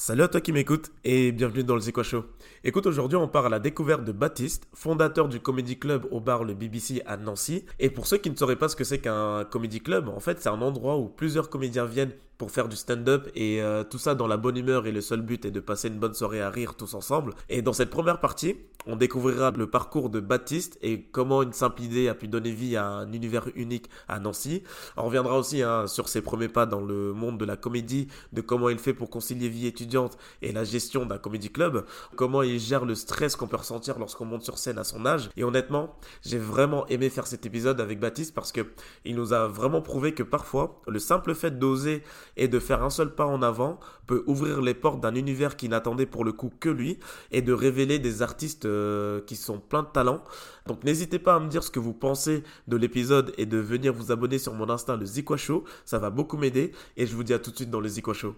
Salut à toi qui m'écoute et bienvenue dans le Zikwa Show. Écoute, aujourd'hui on part à la découverte de Baptiste, fondateur du Comedy Club au bar Le BBC à Nancy. Et pour ceux qui ne sauraient pas ce que c'est qu'un Comedy Club, en fait c'est un endroit où plusieurs comédiens viennent pour faire du stand-up et euh, tout ça dans la bonne humeur et le seul but est de passer une bonne soirée à rire tous ensemble. Et dans cette première partie, on découvrira le parcours de Baptiste et comment une simple idée a pu donner vie à un univers unique à Nancy. On reviendra aussi hein, sur ses premiers pas dans le monde de la comédie, de comment il fait pour concilier vie étudiante et la gestion d'un comédie club, comment il gère le stress qu'on peut ressentir lorsqu'on monte sur scène à son âge. Et honnêtement, j'ai vraiment aimé faire cet épisode avec Baptiste parce que il nous a vraiment prouvé que parfois, le simple fait d'oser et de faire un seul pas en avant peut ouvrir les portes d'un univers qui n'attendait pour le coup que lui et de révéler des artistes euh, qui sont pleins de talent. Donc n'hésitez pas à me dire ce que vous pensez de l'épisode et de venir vous abonner sur mon Insta le Zikwa Show, ça va beaucoup m'aider et je vous dis à tout de suite dans le Zikwa Show.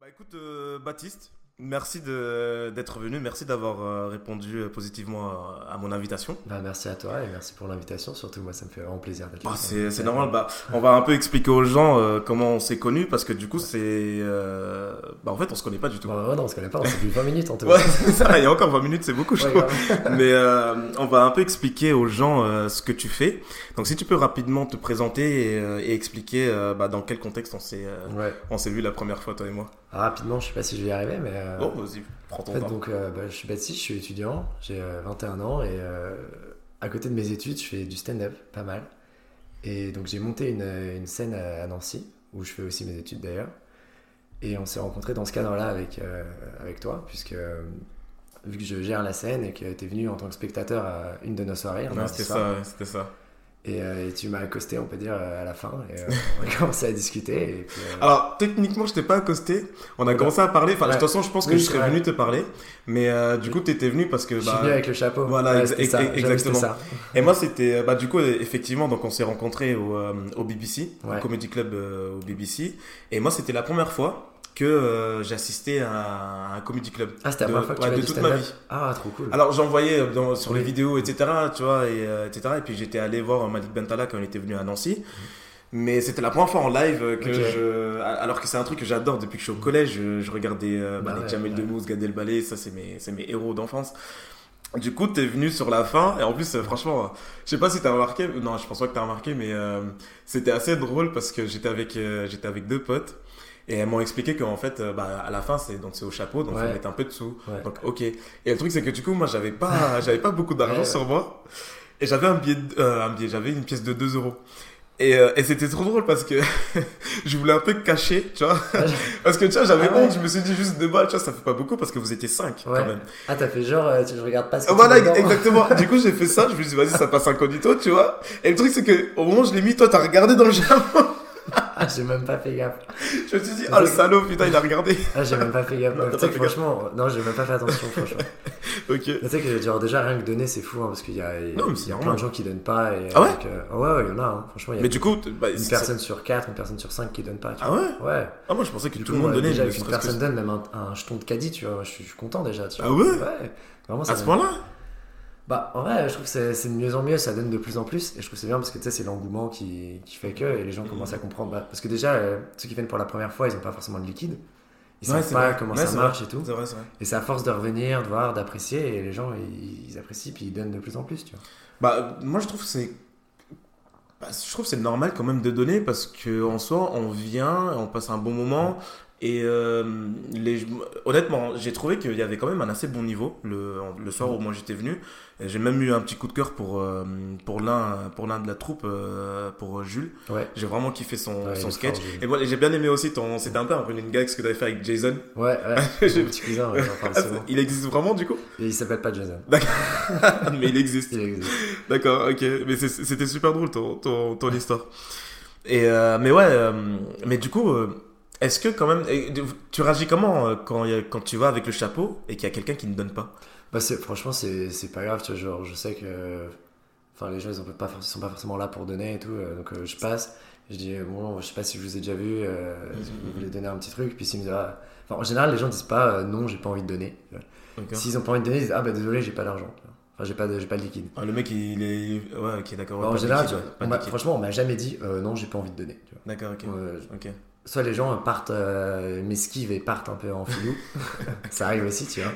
Bah écoute euh, Baptiste, Merci d'être venu, merci d'avoir euh, répondu euh, positivement à, mon invitation. Bah, merci à toi et merci pour l'invitation. Surtout, moi, ça me fait vraiment plaisir d'être bah, là. c'est normal. Bah, on va un peu expliquer aux gens euh, comment on s'est connus parce que du coup, c'est. bah, en fait, on se connaît pas du tout. Bah, non, on se connaît pas, on s'est vu 20 minutes en tout cas. ouais, ça, il y a encore 20 minutes, c'est beaucoup, je trouve. Mais on va un peu expliquer aux gens ce que tu fais. Donc, si tu peux rapidement te présenter et, expliquer bah, dans quel contexte on s'est vu la première fois, toi et moi. Rapidement, je sais pas si je vais y arriver, mais. Euh, bon, vas-y, prends ton en fait, Donc, euh, bah, je suis Baptiste, je suis étudiant, j'ai 21 euh, ans et à côté de mes études, je fais du stand-up, pas mal. Et donc, j'ai monté une, une scène à, Nancy, où je fais aussi mes études d'ailleurs. Et on s'est rencontrés dans ce cadre-là avec, avec toi, puisque vu que je gère la scène et que tu es venu en tant que spectateur à une de nos soirées. c'était ça, c'était ça. Euh, et, tu m'as accosté, on peut dire, euh, à la fin. Et euh, on a commencé à discuter. Et Alors, techniquement, je t'ai pas accosté. On a commencé à parler. Enfin, de toute façon, je pense que je serais venu te parler. Mais du coup, tu étais venu parce que. je suis bah, venu avec le chapeau. Voilà, exactement. Ça. Et moi, c'était. Bah, du coup, effectivement, donc on s'est rencontrés au, au BBC, au Comedy Club au BBC. Et moi, c'était la première fois que euh, j'assistais à un comedy club. Ah, c'était la première fois que tu de toute ma vie. Ah, trop cool. Alors, j'en voyais euh, sur les vidéos, etc., tu vois, et, euh, etc. Et puis, j'étais allé voir Malik Bentala quand il était venu à Nancy. Mhm. Mais c'était la première fois en live que je. Alors que c'est un truc que j'adore depuis que je suis au collège. Je, regardais bah, bah Jamel Demouz, Gad Elbalé, ça, c'est mes, mes héros d'enfance. Du coup, t'es venu sur la fin, et en plus, franchement, je sais pas si t'as remarqué, non, je pense pas que t'as remarqué, mais c'était assez drôle parce que j'étais avec, j'étais avec deux potes. Et elles m'ont expliqué qu'en fait, euh, bah, à la fin, c'est donc c'est au chapeau, donc ouais. faut mettre un peu de sous. Donc ok. Et le truc c'est que du coup, moi, j'avais pas, j'avais pas beaucoup d'argent sur moi, et j'avais un billet, euh, un billet, j'avais une pièce de 2 euros. Et, euh, et c'était trop drôle parce que je voulais un peu cacher, tu vois. parce que tu vois, j'avais ah honte, je me suis dit juste deux balles, tu vois, ça fait pas beaucoup parce que vous étiez 5 quand même. Ah, t'as fait genre, tu, je regarde pas ce que Voilà, exactement. du coup, j'ai fait ça, je me suis dit, vas-y, ça passe incognito, tu vois. Et le truc, c'est que au moment où je l'ai mis, toi, t'as regardé dans le jambon. Ah, j'ai même pas fait gaffe. Je me suis dit, oh le salaud, putain, il a regardé. Ah, j'ai même pas fait gaffe. tu sais que franchement, non, j'ai même pas fait attention, franchement. ok. Tu sais que, genre, déjà, rien que donner, c'est fou, hein, parce qu'il y a, il y a plein de gens qui donnent pas. Et ah ouais euh, Ouais, ouais, il y en a, hein, franchement. Y a mais du coup, bah, une personne sur 4, une personne sur cinq qui donne pas. ah ouais Ouais. Ah, moi, je pensais que tout le monde donnait. Déjà, une personne donne même un, jeton de caddie, tu vois, je suis content déjà. Tu vois. Ah ouais Ouais. Vraiment, à ce point-là bah, en vrai, je trouve que c'est de mieux en mieux, ça donne de plus en plus. Et je trouve c'est bien parce que tu sais, c'est l'engouement qui, qui, fait que et les gens commencent à comprendre. Bah, parce que déjà, euh, ceux qui viennent pour la première fois, ils n'ont pas forcément de liquide. Ils ne savent pas comment ça marche et tout. Vrai, et c'est à force de revenir, de voir, d'apprécier. Et les gens, ils, apprécient puis ils donnent de plus en plus. Tu vois. Bah, moi, je trouve que c'est. Bah, je trouve c'est normal quand même de donner parce qu'en soi, on vient, on passe un bon moment. Et euh, les, honnêtement, j'ai trouvé qu'il y avait quand même un assez bon niveau le, le soir où moi j'étais venu. J'ai même eu un petit coup de cœur pour, euh, pour l'un pour l'un de la troupe, euh, pour Jules. Ouais. J'ai vraiment kiffé son, son sketch. et voilà, j'ai bien aimé aussi ton. C'était un peu un running gag ce que tu avais fait avec Jason. Ouais, ouais. petit cousin, il existe vraiment du coup? Et Il s'appelle pas Jason. D'accord. Mais il existe. il existe. D'accord, ok. Mais c'était super drôle ton, ton, ton histoire. Et mais ouais, mais du coup. Est-ce que quand même, tu réagis comment euh, quand, quand tu vas avec le chapeau et qu'il y a quelqu'un qui ne donne pas? Bah Franchement, c'est pas grave. Tu vois, genre, je sais que enfin, les gens, ils ne pas, sont pas forcément là pour donner et tout. Euh, donc euh, je passe, je dis, bon, je sais pas si je vous ai déjà vu, vous voulez donner un petit truc. Puis s'ils me disent, ah, enfin, en général, les gens disent pas, non, j'ai pas envie de donner. S'ils ont pas envie de donner, ils disent, ah bah désolé, j'ai pas d'argent. Enfin, j'ai pas, de, pas de liquide. Ah, le mec, il est. Ouais, ok, d'accord. en général, franchement, on m'a jamais dit, non, j'ai pas envie de donner. D'accord, ok. ok. Soit les gens partent, euh, m'esquivent et partent un peu en filou. ça arrive aussi, tu vois.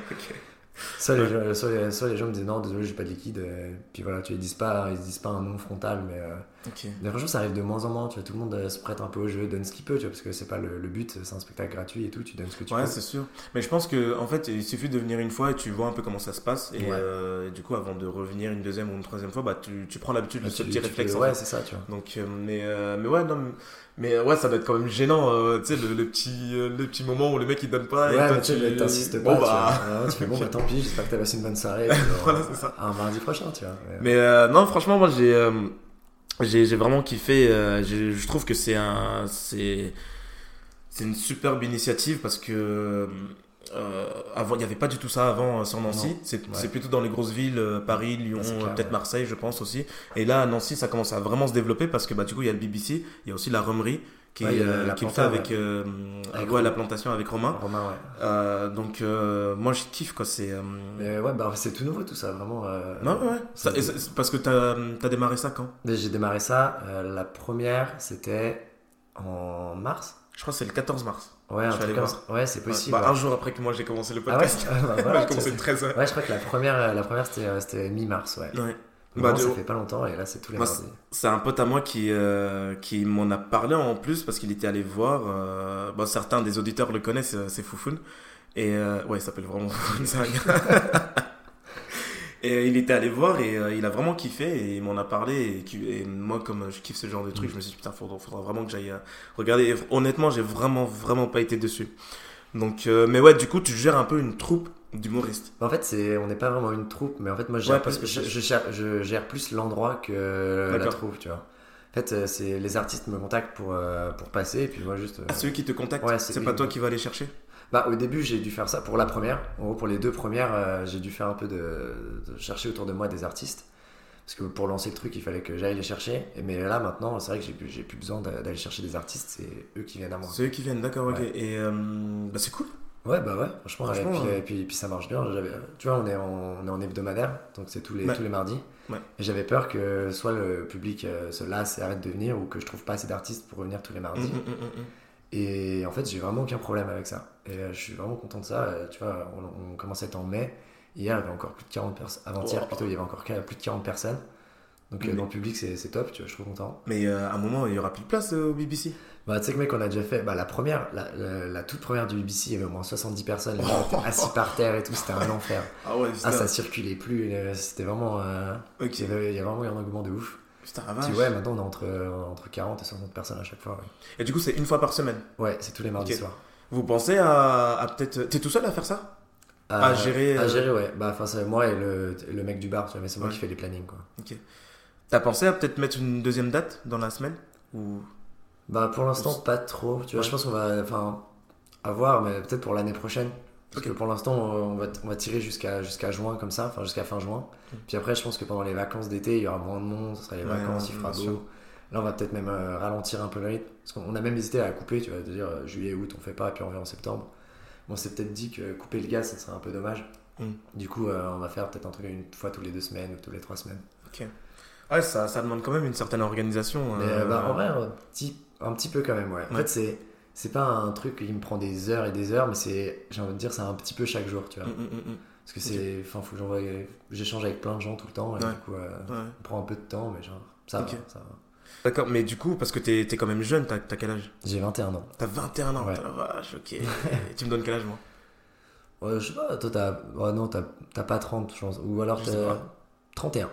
Soit, les gens, soit, les, soit les gens me disent non, désolé, j'ai pas de liquide. euh, puis voilà, tu ils disent pas, ils disent pas un nom frontal, mais, Ok. mais franchement, ça arrive de moins en moins. Tu vois, tout le monde euh, se prête un peu au jeu, donne ce qu'il peut, tu vois, parce que c'est pas le, le but, c'est un spectacle gratuit et tout, tu donnes ce que tu Ouais, peux. c'est sûr. Mais je pense que en fait, il suffit de venir une fois et tu vois un peu comment ça se passe. Et, Ouais. euh, et du coup, avant de revenir une deuxième ou une troisième fois, bah, tu, tu prends l'habitude de ce tu petit réflexe. ouais, c'est ça, tu vois. Donc, euh, mais, mais ouais, non, mais, ouais, ça doit être quand même gênant, tu sais, le, le petit, le petit moment où le mec il donne pas. et Ouais, toi, mais tu t'insistes Bon, pas. tu vois. bah. Tu fais bon, bah tant pis, j'espère que t'as passé une bonne soirée. Voilà, c'est ça. Un mardi prochain, tu vois. Mais- non, franchement, moi j'ai j'ai j'ai vraiment kiffé. euh, je trouve que c'est un c'est c'est une superbe initiative parce que euh, avant il n'y avait pas du tout ça avant euh, sur Nancy. C'est Ouais. plutôt dans les grosses villes, euh, Paris, Lyon, euh, peut-être ouais. Marseille, je pense aussi. Et là à Nancy, ça commence à vraiment se développer parce que bah du coup il y a le BBC, il y a aussi la Romerie qui Ouais, a euh, qui fait avec, euh, Avec ouais, Romain. la plantation avec Romain. Romain, ouais. Euh, donc moi je kiffe quoi. C'est ouais, bah c'est tout nouveau tout ça, vraiment. non, ouais. Ça- et parce que t'as as démarré ça quand? J'ai démarré ça. la première, c'était en mars. Je crois que c'est le 14 mars. Ouais, un truc comme. Ouais, c'est possible. Bah, ouais. Un jour après que moi j'ai commencé le Ah ouais, podcast. Ah bah voilà, j'ai tu commencé le 13 Ouais, je crois que la première, la première c'était, c'était mi-mars, ouais. Ouais. Bah, vraiment, de- ça fait pas longtemps et là c'est tous les mardis. C'est un pote à moi qui, euh, qui m'en a parlé en plus parce qu'il était allé voir. euh, bon, certains des auditeurs le connaissent, euh, c'est Foufoun. Et euh, ouais, il s'appelle vraiment Foufoun, c'est un gars. Et euh, il était allé voir et euh, il a vraiment kiffé et il m'en a parlé. Et, moi, comme je kiffe ce genre de truc, je me suis dit, putain, faudra, faudra vraiment que j'aille regarder. Et honnêtement, j'ai vraiment, vraiment pas été dessus. Donc, euh, mais ouais, du coup, tu gères un peu une troupe d'humoristes. En fait, c'est, on n'est pas vraiment une troupe, mais en fait, moi je gère, Ouais, plus- je, je- je gère, je gère plus l'endroit que la troupe, tu vois. En fait, euh, c'est les artistes me contactent pour, euh, pour passer et puis moi juste. euh, À ceux qui te contactent, Ouais, c'est c'est pas toi qui vas aller chercher Bah, au début, j'ai dû faire ça pour la première. En gros, pour les deux premières, euh, j'ai dû faire un peu de, de chercher autour de moi des artistes. Parce que pour lancer le truc, il fallait que j'aille les chercher. Et, mais là, maintenant, c'est vrai que j'ai plus, besoin d'a- d'aller chercher des artistes. C'est eux qui viennent à moi. C'est eux qui viennent, d'accord, ok. Et euh, bah, c'est cool. Ouais, bah ouais, franchement. Franchement, et, puis, et puis, puis ça marche bien. Tu vois, on est en, on est en hebdomadaire. Donc c'est tous les, Ouais. tous les mardis. Ouais. Et j'avais peur que soit le public euh, se lasse et arrête de venir, ou que je trouve pas assez d'artistes pour revenir tous les mardis. Mm, mm, mm. Et en fait, j'ai vraiment aucun problème avec ça. Et euh, je suis vraiment content de ça. Euh, tu vois, on, on commence à être en mai. Hier, il y avait encore plus de 40 personnes. Avant-hier, Oh. plutôt, il y avait encore plus de 40 personnes. Donc, dans le public, c'est top. Tu vois, je suis trop content. Mais à un moment, il y aura plus de place au BBC. Bah, tu sais que, mec, on a déjà fait. Bah, la première, la, la- la toute première du BBC, il y avait au moins 70 personnes. Les gens étaient assis par terre et tout. C'était un enfer. Ah ouais, Ah, ça circulait plus. euh, C'était vraiment. euh, Ok. il, y avait, il y a vraiment un engouement de ouf. Putain, Tu ouais, maintenant, on est entre, entre 40 et 60 personnes à chaque fois. Ouais, Et du coup, c'est une fois par semaine? Ouais, c'est tous les mardis Ok. soirs. Vous pensez à, à peut-être. T'es tout seul à faire ça? À gérer, À euh, gérer, ouais. Bah, enfin, c'est moi et le, le mec du bar, tu vois, mais c'est moi Ouais. qui fais les plannings, quoi. T'as pensé à peut-être mettre une deuxième date dans la semaine? Ou. Bah, pour l'instant, pas trop. Tu vois, Ouais. je pense qu'on va. Enfin, à voir, mais peut-être pour l'année prochaine. Parce Ok. que pour l'instant, on va, on va tirer jusqu'à jusqu'à juin, comme ça, enfin, jusqu'à fin juin. Puis après, je pense que pendant les vacances d'été, il y aura moins de monde, ce sera les Ouais, vacances, il fera beau. Là, on va peut-être même euh, ralentir un peu le rythme. Parce qu'on on a même hésité à couper, tu vas te dire, euh, juillet, août, on fait pas, puis on revient en septembre. On s'est peut-être dit que couper le gaz, ça serait un peu dommage. Mm. Du coup, euh, on va faire peut-être un truc une fois tous les deux semaines ou tous les trois semaines. Ouais, ça, ça demande quand même une certaine organisation. Mais euh, bah, en vrai, un petit, un petit peu quand même, ouais. En Ouais. fait, c'est, c'est pas un truc qui me prend des heures et des heures, mais c'est, j'ai envie de dire, c'est un petit peu chaque jour, tu vois. mm, mm, mm. Parce que c'est, enfin, faut que j'envoie, j'échange avec plein de gens tout le temps, et Ouais. du coup, euh, Ouais. on prend un peu de temps, mais genre, ça va, ça va. D'accord, mais du coup, parce que t'es es quand même jeune, t'as t'as quel âge? J'ai 21 ans. T'as 21 ans, Ouais. la vache, ok. Et tu me donnes quel âge, moi? Ouais, je sais pas, toi, t'as, oh non, t'as, t'as pas 30, je pense. Ou alors, t'as pas. 31.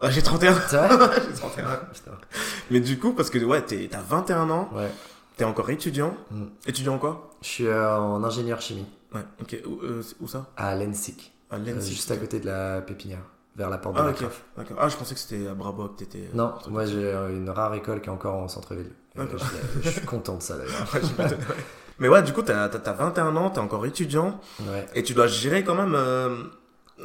Ah, j'ai 31. C'est vrai? j'ai 31. Putain. Mais du coup, parce que ouais, t'es- t'as 21 ans, Ouais. t'es encore étudiant. Mm. Étudiant en quoi? Je suis euh, en ingénieur chimie, Ouais, ok. Où, euh, où ça? À l'ENSIC. À euh, juste à côté de la pépinière, vers la porte de Ah, la ok. D'accord. Ah, je pensais que c'était à Brabo que t'étais. Non, un truc moi j'ai euh, une rare école qui est encore en centre-ville. Et D'accord. Je, je suis content de ça d'ailleurs. Ouais, j'imagine, ouais. Mais ouais, du coup, t'as t'as- t'as 21 ans, t'es encore étudiant, Ouais. et tu dois gérer quand même euh,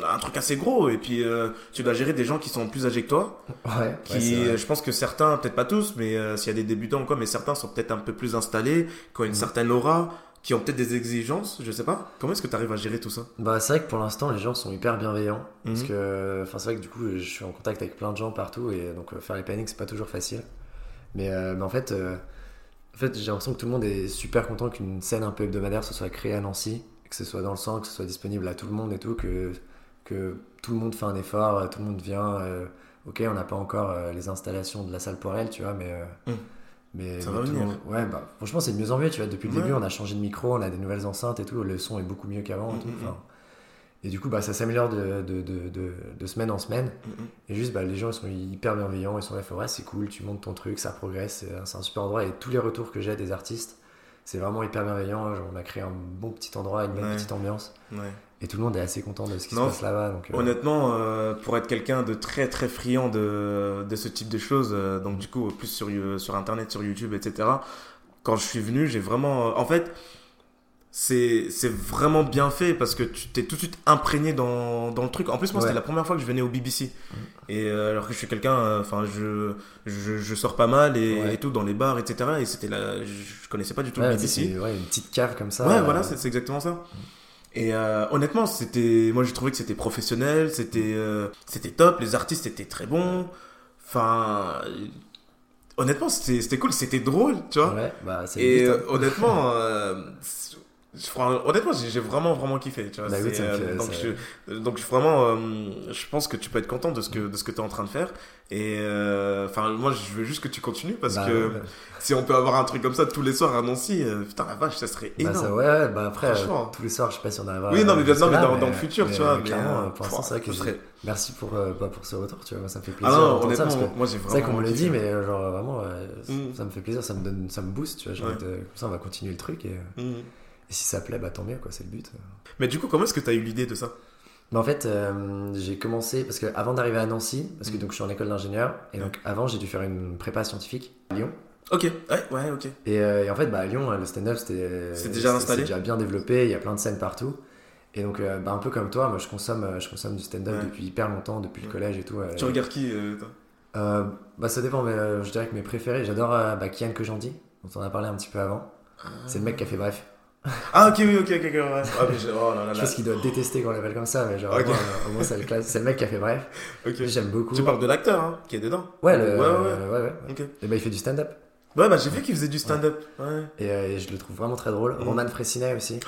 un truc assez gros, et puis euh, tu dois gérer des gens qui sont plus âgés que toi, Ouais, qui, ouais, je pense que certains, peut-être pas tous, mais euh, s'il y a des débutants ou quoi, mais certains sont peut-être un peu plus installés, qui ont une Mhm. certaine aura, qui ont peut-être des exigences, je sais pas. Comment est-ce que tu arrives à gérer tout ça? Bah, c'est vrai que pour l'instant, les gens sont hyper bienveillants. Parce Mhm. que, enfin, c'est vrai que du coup, je suis en contact avec plein de gens partout et donc euh, faire les plannings, c'est pas toujours facile. Mais, euh, mais en fait, euh, En fait, j'ai l'impression que tout le monde est super content qu'une scène un peu hebdomadaire se soit créée à Nancy, que ce soit dans le sang, que ce soit disponible à tout le monde et tout, que, que tout le monde fait un effort, tout le monde vient. euh, ok, on n'a pas encore euh, les installations de la salle pour elle, tu vois, mais. euh, Mm. mais, Ça mais va tout le venir. monde- Ouais, bah, franchement, c'est de mieux en mieux, tu vois. Depuis le Ouais. début, on a changé de micro, on a des nouvelles enceintes et tout, le son est beaucoup mieux qu'avant et. Mm, mm, enfin. Et du coup, bah, ça s'améliore de, de, de, de, semaine en semaine. Et juste, bah, les gens ils sont hyper bienveillants, ils sont là, ouais, c'est cool, tu montes ton truc, ça progresse, c'est c'est un super endroit. Et tous les retours que j'ai des artistes, c'est vraiment hyper bienveillant. Genre, on a créé un bon petit endroit, une bonne Ouais. petite ambiance. Ouais. Et tout le monde est assez content de ce qui Non, se passe là-bas. Donc, euh, Honnêtement, euh, pour être quelqu'un de très très friand de, de ce type de choses, euh, donc du coup plus sur, sur internet, sur YouTube, etc. Quand je suis venu, j'ai vraiment... en fait, c'est c'est vraiment bien fait parce que tu t'es tout de suite imprégné dans, dans le truc. En plus, moi, Ouais. c'était la première fois que je venais au BBC. Et euh, alors que je suis quelqu'un, euh, enfin, je, je, je sors pas mal et, Ouais. et tout dans les bars, etc. Et c'était là, je, je connaissais pas du tout ouais, le BBC. ouais, une petite cave comme ça. Ouais, euh, voilà, c'est c'est exactement ça. Et euh, honnêtement, c'était, moi j'ai trouvé que c'était professionnel, c'était, euh, c'était top, les artistes étaient très bons. Enfin, euh, honnêtement, c'était, c'était cool, c'était drôle, tu vois. Ouais, bah, Et hein. euh, honnêtement, euh, c'est- je honnêtement, j'ai vraiment vraiment kiffé, tu vois. Bah oui, C'est, ça euh, donc, ça- je, donc je- vraiment, euh, je pense que tu peux être content de ce que de ce que tu es en train de faire. Et euh, enfin, moi, je veux juste que tu continues parce Bah, que ouais, si on peut avoir un truc comme ça tous les soirs à Nancy, euh, putain la vache, ça serait bah, énorme. ça, ouais, ouais, bah après, euh, Franchement. tous les soirs, je sais pas si on arrivera. Oui, non, mais bien sûr, mais jusque-là, dans, dans le futur, mais, tu vois. euh, mais, clairement, euh, pour l'instant, c'est vrai que ce j'ai- serait- Merci pour, euh, bah, pour ce retour, tu vois, ça me fait Ah plaisir non, d'entendre ça, honnêtement, que moi j'ai c'est vraiment. vrai qu'on me le dit, mais euh, genre vraiment, euh, ça- Mm. ça me fait plaisir, ça me donne, ça me booste, tu vois. comme ça, on va continuer le truc et, euh, Mhm. Et si ça plaît, bah tant mieux, quoi, c'est le but. Mais du coup, comment est-ce que tu as eu l'idée de ça? Mais en fait, euh, j'ai commencé parce que avant d'arriver à Nancy, parce que Mm. donc je suis en école d'ingénieur, et Ouais. donc avant j'ai dû faire une prépa scientifique à Lyon. Ok, ouais, ouais, ok. Et, euh, et en fait, bah, à Lyon, le stand-up c'était déjà installé c'est déjà bien développé, il y a plein de scènes partout. Et donc, euh, bah, un peu comme toi, moi je consomme, euh, je consomme du stand-up Ouais. depuis hyper longtemps, depuis le collège et tout. euh, Tu regardes qui euh, toi? Euh, bah ça dépend, mais euh, je dirais que mes préférés, j'adore euh, bah, Kian Kojandi, dont on a parlé un petit peu avant. C'est le mec qui a fait bref. Ah, ok, oui, ok, ok, ok, ouais. Ah, mais j'ai- oh là là Je là. pense qu'il doit détester quand on l'appelle comme ça, mais genre, Ok. au moins, au moins, c'est le, classe- c'est le mec qui a fait bref. J'aime beaucoup. Tu parles de l'acteur, hein, qui est dedans Ouais, le, ouais, ouais. ouais, ouais. Et bah il fait du stand-up. Ouais, bah j'ai vu qu'il faisait du stand-up. Ouais. Et, euh, et je le trouve vraiment très drôle. Mm. Roman Fressinet aussi.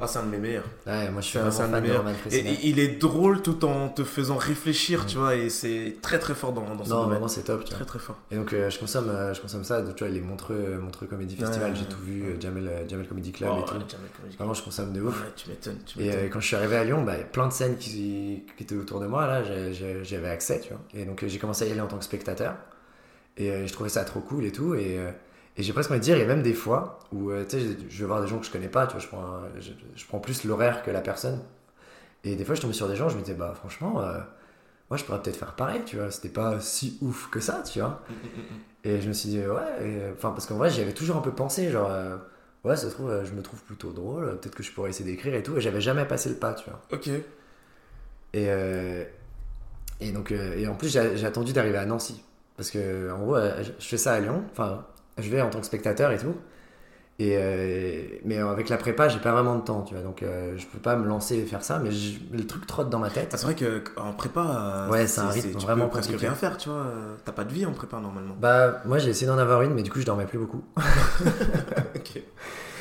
Ah, c'est un de mes meilleurs. Ouais, moi je suis un- de fan mes de meilleurs. Roman Et, il est drôle tout en te faisant réfléchir, tu vois, et c'est très très fort dans, dans son Non, domaine. vraiment c'est top. Tu vois. Très très fort. Et donc euh, je consomme, euh, je consomme ça. Donc, tu vois, les Montreux, Montreux Comedy Festival, Ouais, j'ai ouais, tout vu. euh, Jamel, euh, Jamel Comedy Club Oh, et tout. ouais, Jamel Comedy Club. Vraiment, je consomme de ouf. Ouais, tu m'étonnes, tu Et euh, quand je suis arrivé à Lyon, bah, il y a plein de scènes qui, qui étaient autour de moi, là, j'avais accès, tu vois. Et donc euh, j'ai commencé à y aller en tant que spectateur. Et euh, je trouvais ça trop cool et tout. Et, euh, et j'ai presque envie de dire, il y a même des fois où, euh, je- vais voir des gens que je connais pas, tu vois, je prends, un- je, je prends plus l'horaire que la personne. Et des fois, je tombais sur des gens, je me disais, bah franchement, euh, moi je pourrais peut-être faire pareil, tu vois. C'était pas si ouf que ça, tu vois. Et je me suis dit, ouais, euh, enfin, parce qu'en vrai, j'y avais toujours un peu pensé, genre, euh, ouais, ça se trouve, je me trouve plutôt drôle, peut-être que je pourrais essayer d'écrire et tout, et j'avais jamais passé le pas, tu vois. Ok. Et, et donc, et en plus, j'ai attendu d'arriver à Nancy, parce que, en gros, je fais ça à Lyon, enfin, je vais en tant que spectateur et tout. Et euh, mais avec la prépa, j'ai pas vraiment de temps, tu vois, donc euh, je peux pas me lancer et faire ça, mais je- le truc trotte dans ma tête. Ah, c'est vrai que en prépa, euh, Ouais, c'est un rythme tu vraiment peux presque compliqué. rien faire, tu vois. euh, T'as pas de vie en prépa normalement. Bah, moi j'ai essayé d'en avoir une, mais du coup je dormais plus beaucoup. ok.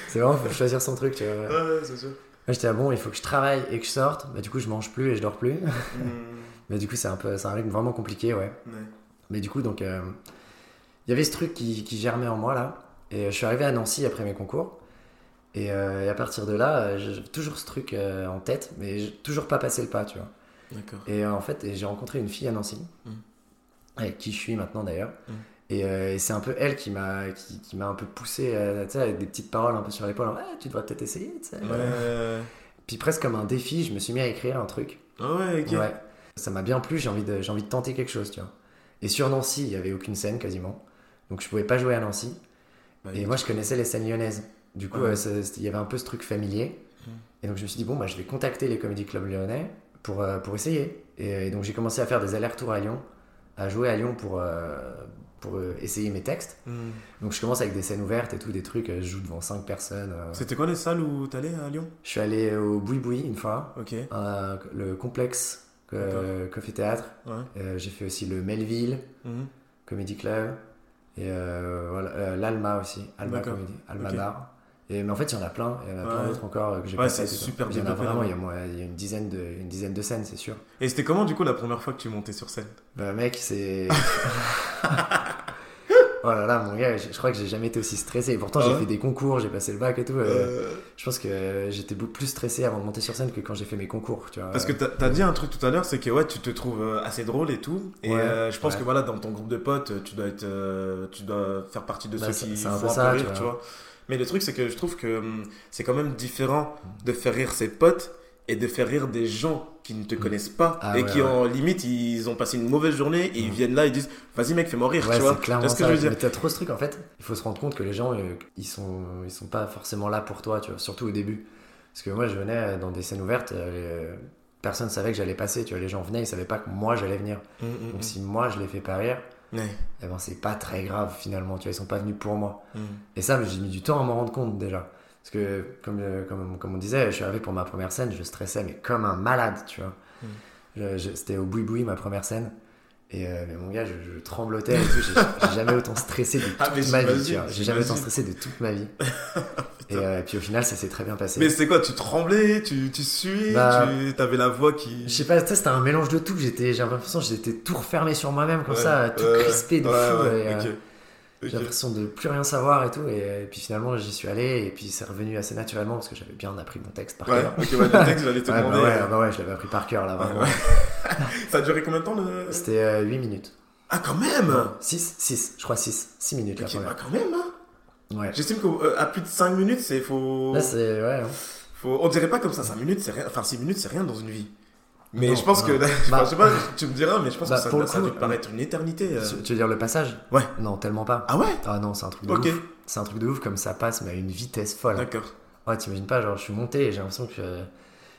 C'est vraiment, faut choisir son truc, tu vois. Ouais, c'est sûr. Moi j'étais ah bon, il faut que je travaille et que je sorte, bah du coup je mange plus et je dors plus. Hmm, mais du coup c'est un peu, c'est un rythme vraiment compliqué, ouais. ouais. Mais du coup donc, euh, il y avait ce truc qui, qui germait en moi là, et je suis arrivé à Nancy après mes concours. Et, euh, et à partir de là, euh, j'ai toujours ce truc euh, en tête, mais toujours pas passé le pas, tu vois. D'accord. Et euh, en fait, j'ai rencontré une fille à Nancy, Mm. avec qui je suis maintenant d'ailleurs. Mm. Et, euh, et c'est un peu elle qui m'a qui, qui m'a un peu poussé, euh, tu sais, avec des petites paroles un peu sur l'épaule. Ouais, tu devrais peut-être essayer, tu sais. Puis presque comme un défi, je me suis mis à écrire un truc. Ah ouais, ok. Ouais. Ça m'a bien plu, j'ai envie, de, j'ai envie de tenter quelque chose, tu vois. Et sur Nancy, il y avait aucune scène quasiment. Donc je pouvais pas jouer à Nancy. Bah, Et moi, je connaissais les scènes lyonnaises. Du coup, euh, il y avait un peu ce truc familier. Mm. Et donc, je me suis dit, bon, bah, je vais contacter les comédie clubs lyonnais pour, euh, pour essayer. Et, et donc, j'ai commencé à faire des allers-retours à Lyon, à jouer à Lyon pour, euh, pour essayer mes textes. Hmm. Donc, je commence avec des scènes ouvertes et tout, des trucs, je joue devant 5 personnes. euh. C'était quoi les salles où t'allais à Lyon? Je suis allé au Boui Boui une fois, Ok. euh, le complexe Coffee Théâtre. Ouais. J'ai fait aussi le Melville Mhm. Comedy Club. Et euh, voilà, euh, l'Alma aussi, Alma. Comedy, Alma Ok. Bar. Et, mais en fait, il y en a plein, il y en a plein d'autres encore euh, que j'ai Ouais, pas c'est super Il y en a développé, vraiment, là-bas. il y a, moi, il y a une dizaine de, une dizaine de scènes, c'est sûr. Et c'était comment du coup la première fois que tu montais sur scène? Bah mec, c'est... oh là là, mon gars, je, je crois que j'ai jamais été aussi stressé. Et pourtant, Ah j'ai fait des concours, j'ai passé le bac et tout. euh, Euh, Je pense que j'étais beaucoup plus stressé avant de monter sur scène que quand j'ai fait mes concours, tu vois. Parce que t'as as dit un truc tout à l'heure, c'est que ouais, tu te trouves euh, assez drôle et tout. Et Ouais, euh, je pense ouais. que voilà, dans ton groupe de potes, tu dois être, euh, tu dois faire partie de Bah, ceux qui un font peu un ça, peu tu rire, tu vois. vois. Mais le truc, c'est que je trouve que hum, c'est quand même différent de faire rire ses potes et de faire rire des gens qui ne te connaissent pas Ah et ouais, qui ouais. en limite ils ont passé une mauvaise journée et ils Mm. viennent là et disent vas-y mec fais-moi rire Ouais, tu vois c'est clairement ce que ça. je veux dire? Mais t'as trop ce truc en fait. Il faut se rendre compte que les gens, euh, ils sont, ils sont pas forcément là pour toi, tu vois. Surtout au début. Parce que moi, je venais dans des scènes ouvertes, euh, personne savait que j'allais passer, tu vois. Les gens venaient, ils savaient pas que moi j'allais venir. Mm, mm, Donc mm. si moi je les fais pas rire, Ouais. eh ben c'est pas très grave finalement, tu vois. Ils sont pas venus pour moi. Mm. Et ça, j'ai mis du temps à m'en rendre compte déjà. Parce que, comme, euh, comme, comme on disait, je suis arrivé pour ma première scène, je stressais, mais comme un malade, tu vois. Mm. C'était au Boui Boui, ma première scène. Et euh, mais mon gars, je, je tremblotais et tout. J'ai jamais autant stressé de toute Ah, mais ma vie, tu vois. J'ai jamais autant stressé de toute ma vie. et, euh, et puis au final, ça s'est très bien passé. Mais c'est quoi Tu tremblais Tu, tu suais Bah, Tu avais la voix qui. Je sais pas, c'était un mélange de tout. J'étais, j'ai l'impression que j'étais tout refermé sur moi-même comme Ouais, ça, tout crispé de ouais, fou. ouais, et, ok. J'ai l'impression de plus rien savoir et tout. Et, et puis finalement, j'y suis allé. Et puis c'est revenu assez naturellement parce que j'avais bien appris mon texte par Ouais, cœur. ok, ouais, le texte, j'allais te Ouais, bah demander. ouais, euh, bah ouais, je l'avais appris par cœur là, vraiment. Ça a duré combien de temps le. C'était euh, 8 minutes. Ah, quand même 6, 6, je crois 6. 6 minutes la Ok, première. bah quand même, hein Ouais. J'estime qu'à plus de 5 minutes, c'est faut... Là, c'est. Ouais. hein. faut. On dirait pas comme ça, 5 minutes, c'est rien. Enfin, 6 minutes, c'est rien dans une vie. Mais Non, je pense que. non. Bah, je sais pas, tu me diras, mais je pense bah, que ça, pour ça coup, paraître une éternité. euh. Tu, tu veux dire le passage? Ouais. Non, tellement pas. Ah ouais? Ah non, c'est un truc de ouf. C'est un truc de ouf comme ça passe, mais à une vitesse folle. d'accord. Ouais, t'imagines pas, genre, je suis monté et j'ai l'impression que euh,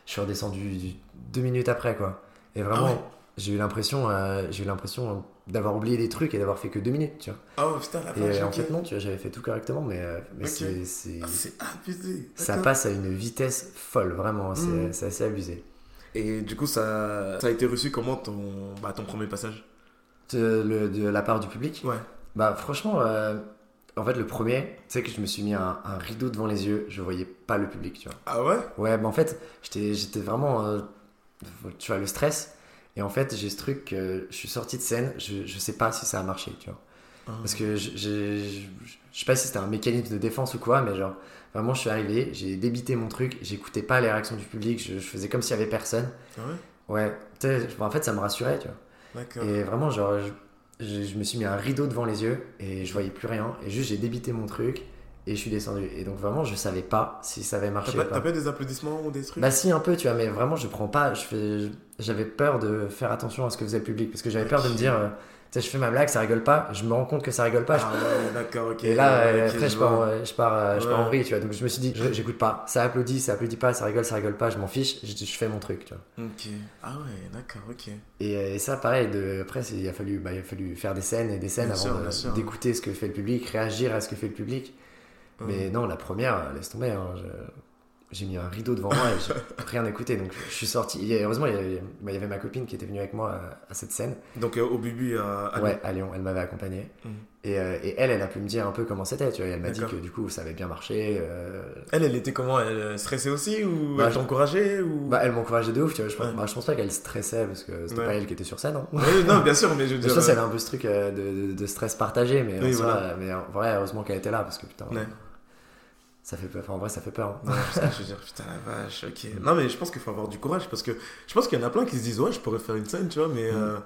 je suis redescendu du- deux minutes après, quoi. Et vraiment, Ah ouais. j'ai eu l'impression, euh, j'ai eu l'impression d'avoir oublié des trucs et d'avoir fait que deux minutes, tu vois. Oh putain, la Et euh, en ok. fait, non, tu vois, j'avais fait tout correctement, mais, euh, mais c'est, c'est- Ah, c'est abusé. ça passe à une vitesse folle, vraiment, c'est, c'est assez abusé. Et du coup, ça, ça a été reçu comment ton, bah, ton premier passage De, le- de la part du public? Ouais. Bah, franchement, euh, en fait, le premier, tu sais que je me suis mis un, un rideau devant les yeux, je voyais pas le public, tu vois. Ah ouais? Ouais, mais en fait, j'étais, vraiment. euh, tu vois, le stress. Et en fait, j'ai ce truc que je suis sorti de scène, je, je sais pas si ça a marché, tu vois. Ah. Parce que je sais pas si c'était un mécanisme de défense ou quoi, mais genre, vraiment, je suis arrivé, j'ai débité mon truc, j'écoutais pas les réactions du public, je, je faisais comme s'il y avait personne. Ah ouais? Ouais, en fait, ça me rassurait, tu vois. D'accord. Et vraiment, genre, je, je, je me suis mis un rideau devant les yeux et je voyais plus rien. Et juste, j'ai débité mon truc et je suis descendu. Et donc, vraiment, je savais pas si ça avait T'as marché pas, ou pas. t'as pas des applaudissements ou des trucs? Bah si un peu tu vois mais vraiment je prends pas j'avais peur de faire attention à ce que faisait le public parce que j'avais peur de me dire euh, sais je fais ma blague ça rigole pas je me rends compte que ça rigole pas. Je- Ah ouais, d'accord, ok. et là après je pars, en- je pars je pars en vrille tu vois. Donc je me suis dit j'écoute pas. Ça applaudit ça applaudit pas ça rigole ça rigole pas je m'en fiche je, je fais mon truc tu vois. Ok. Ah ouais, d'accord, ok. et, euh, et ça pareil de, après il a fallu bah, il a fallu faire des scènes et des scènes Bien avant d'écouter ce que fait le public réagir à ce que fait le public. Mais non la première euh, laisse tomber hein, je- j'ai mis un rideau devant moi et j'ai rien écouté donc je suis sorti et heureusement il y avait, bah, il y avait ma copine qui était venue avec moi à, à cette scène Donc euh, au Bubu à, à ouais à Lyon elle m'avait accompagné Mhm. et, euh, et elle elle a pu me dire un peu comment c'était tu vois et elle m'a dit que du coup ça avait bien marché euh, Elle, elle était comment? Elle euh, stressée aussi ou Bah, elle t'encourageait ou... bah elle m'encourageait de ouf tu vois je pense, Ouais. bah, je pense pas qu'elle stressait parce que c'était Ouais. pas elle qui était sur scène hein. Non, bien sûr, mais je veux je dire. pense qu'elle euh, avait un peu ce truc euh, de, de- de stress partagé mais, Oui, voilà. euh, mais en vrai heureusement qu'elle était là parce que putain. Ça fait peur enfin en vrai ça fait peur hein. Non, je sais, je veux dire, putain la vache, ok. Non, mais je pense qu'il faut avoir du courage parce que je pense qu'il y en a plein qui se disent, ouais, je pourrais faire une scène, tu vois, mais. euh,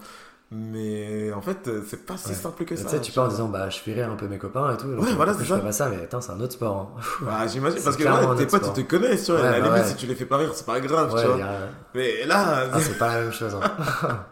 mais en fait, euh, c'est pas si Ouais. simple que tu ça. sais tu pars en disant bah je fais rire un peu mes copains et tout Ouais, voilà, c'est je ça. fais pas ça mais attends c'est un autre sport hein. Bah, j'imagine, parce que là, tes potes, ils te connaissent, tu vois. Ouais, à la bah limite, ouais. si tu les fais pas rire, c'est pas grave, tu vois. a- Mais là, Ah, c'est pas la même chose. hein.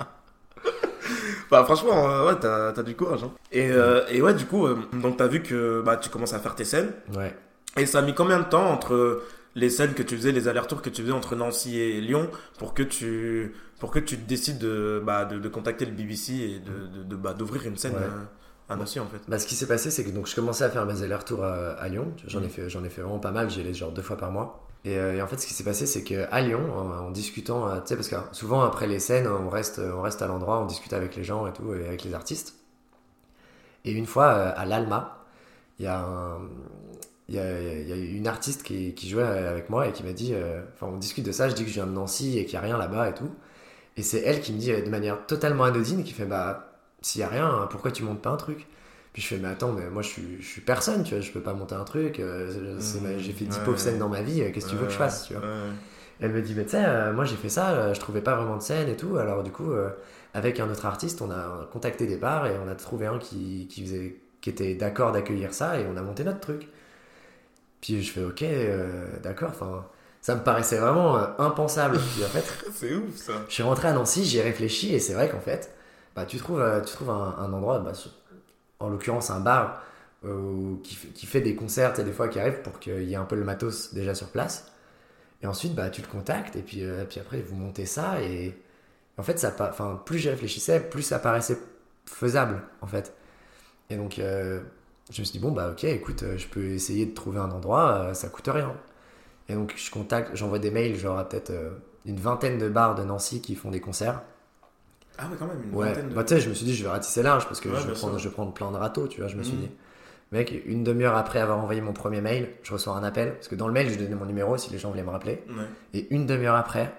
bah, franchement, euh, ouais, t'as t'as du courage. Hein. Et, euh, et ouais, du coup, euh, donc t'as vu que bah, tu commences à faire tes scènes. Ouais. Et ça a mis combien de temps entre les scènes que tu faisais, les allers-retours que tu faisais entre Nancy et Lyon pour que tu, pour que tu décides de, bah, de, de contacter le BBC et de, de, de- bah, d'ouvrir une scène Ouais. à, à Nancy en fait? Bah, ce qui s'est passé, c'est que donc, je commençais à faire mes allers-retours à, à Lyon. J'en ai, Mhm. fait, j'en ai fait vraiment pas mal. J'y allais genre deux fois par mois. Et, euh, et en fait, ce qui s'est passé, c'est qu'à Lyon, en, en discutant, euh, tu sais, parce que souvent après les scènes, on reste, on reste à l'endroit, on discute avec les gens et tout, et avec les artistes. Et une fois, euh, à l'Alma, il y a un- il y a, il y a une artiste qui, qui jouait avec moi et qui m'a dit, euh, enfin on discute de ça, je dis que je viens de Nancy et qu'il n'y a rien là-bas et tout. Et c'est elle qui me dit euh, de manière totalement anodine, qui fait, bah s'il n'y a rien, pourquoi tu montes pas un truc? Puis je fais, mais attends, mais moi je suis, je suis personne, tu vois, je peux pas monter un truc, euh, Mhm. j'ai fait 10 Ouais. pauvres scènes dans ma vie, qu'est-ce que tu veux que je fasse, tu vois? Ouais. elle me dit, mais tu sais, euh, moi j'ai fait ça, je trouvais pas vraiment de scène et tout. Alors du coup, euh, avec un autre artiste, on a contacté des bars et on a trouvé un qui, qui, faisait, qui était d'accord d'accueillir ça et on a monté notre truc. Puis je fais, ok, euh, d'accord, enfin, ça me paraissait vraiment euh, impensable. Puis en fait, C'est ouf ça. je suis rentré à Nancy, j'y ai réfléchi et c'est vrai qu'en fait, bah, tu trouves, euh, tu trouves un, un endroit, bah, en l'occurrence un bar, qui, fait- qui fait des concerts, sais, des fois qui arrivent pour qu'il y ait un peu le matos déjà sur place. Et ensuite, bah, tu le contactes et puis, puis après, vous montez ça et en fait, ça, enfin, plus j'y réfléchissais, plus ça paraissait faisable en fait. Et donc, je me suis dit, bon, bah ok, écoute, euh, je peux essayer de trouver un endroit, euh, ça coûte rien. Et donc, je contacte, j'envoie des mails, genre à peut-être euh, une vingtaine de bars de Nancy qui font des concerts. Ah ouais, quand même, une Ouais, vingtaine de. bah, tu sais, je me suis dit, je vais ratisser large parce que Ouais, je, vais prendre, je vais prendre plein de râteaux, tu vois, je me suis Mhm. dit. Mec, une demi-heure après avoir envoyé mon premier mail, je reçois un appel, parce que dans le mail, je donnais mon numéro si les gens voulaient me rappeler. Ouais. Et une demi-heure après,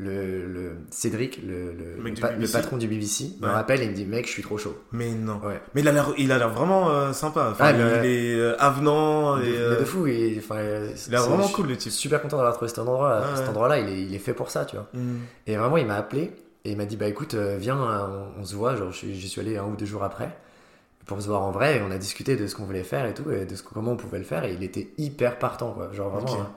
le, le Cédric, le, le, pa- patron du BBC, me rappelle et me dit, mec, je suis trop chaud. Mais non. Ouais. Mais il a l'air, il a l'air vraiment euh, sympa. Enfin, Ah, il, est euh, avenant et. de, euh, de fou, euh, il a vraiment cool le type. super content d'avoir trouvé cet endroit. Ouais, cet endroit-là, il est, il est fait pour ça, tu vois. Mm. Et vraiment, il m'a appelé et il m'a dit Bah écoute, euh, viens, on, on se voit. Genre, j'y suis allé un ou deux jours après pour se voir en vrai et on a discuté de ce qu'on voulait faire et tout, et de ce, comment on pouvait le faire. Et il était hyper partant, quoi. Genre vraiment. Hein.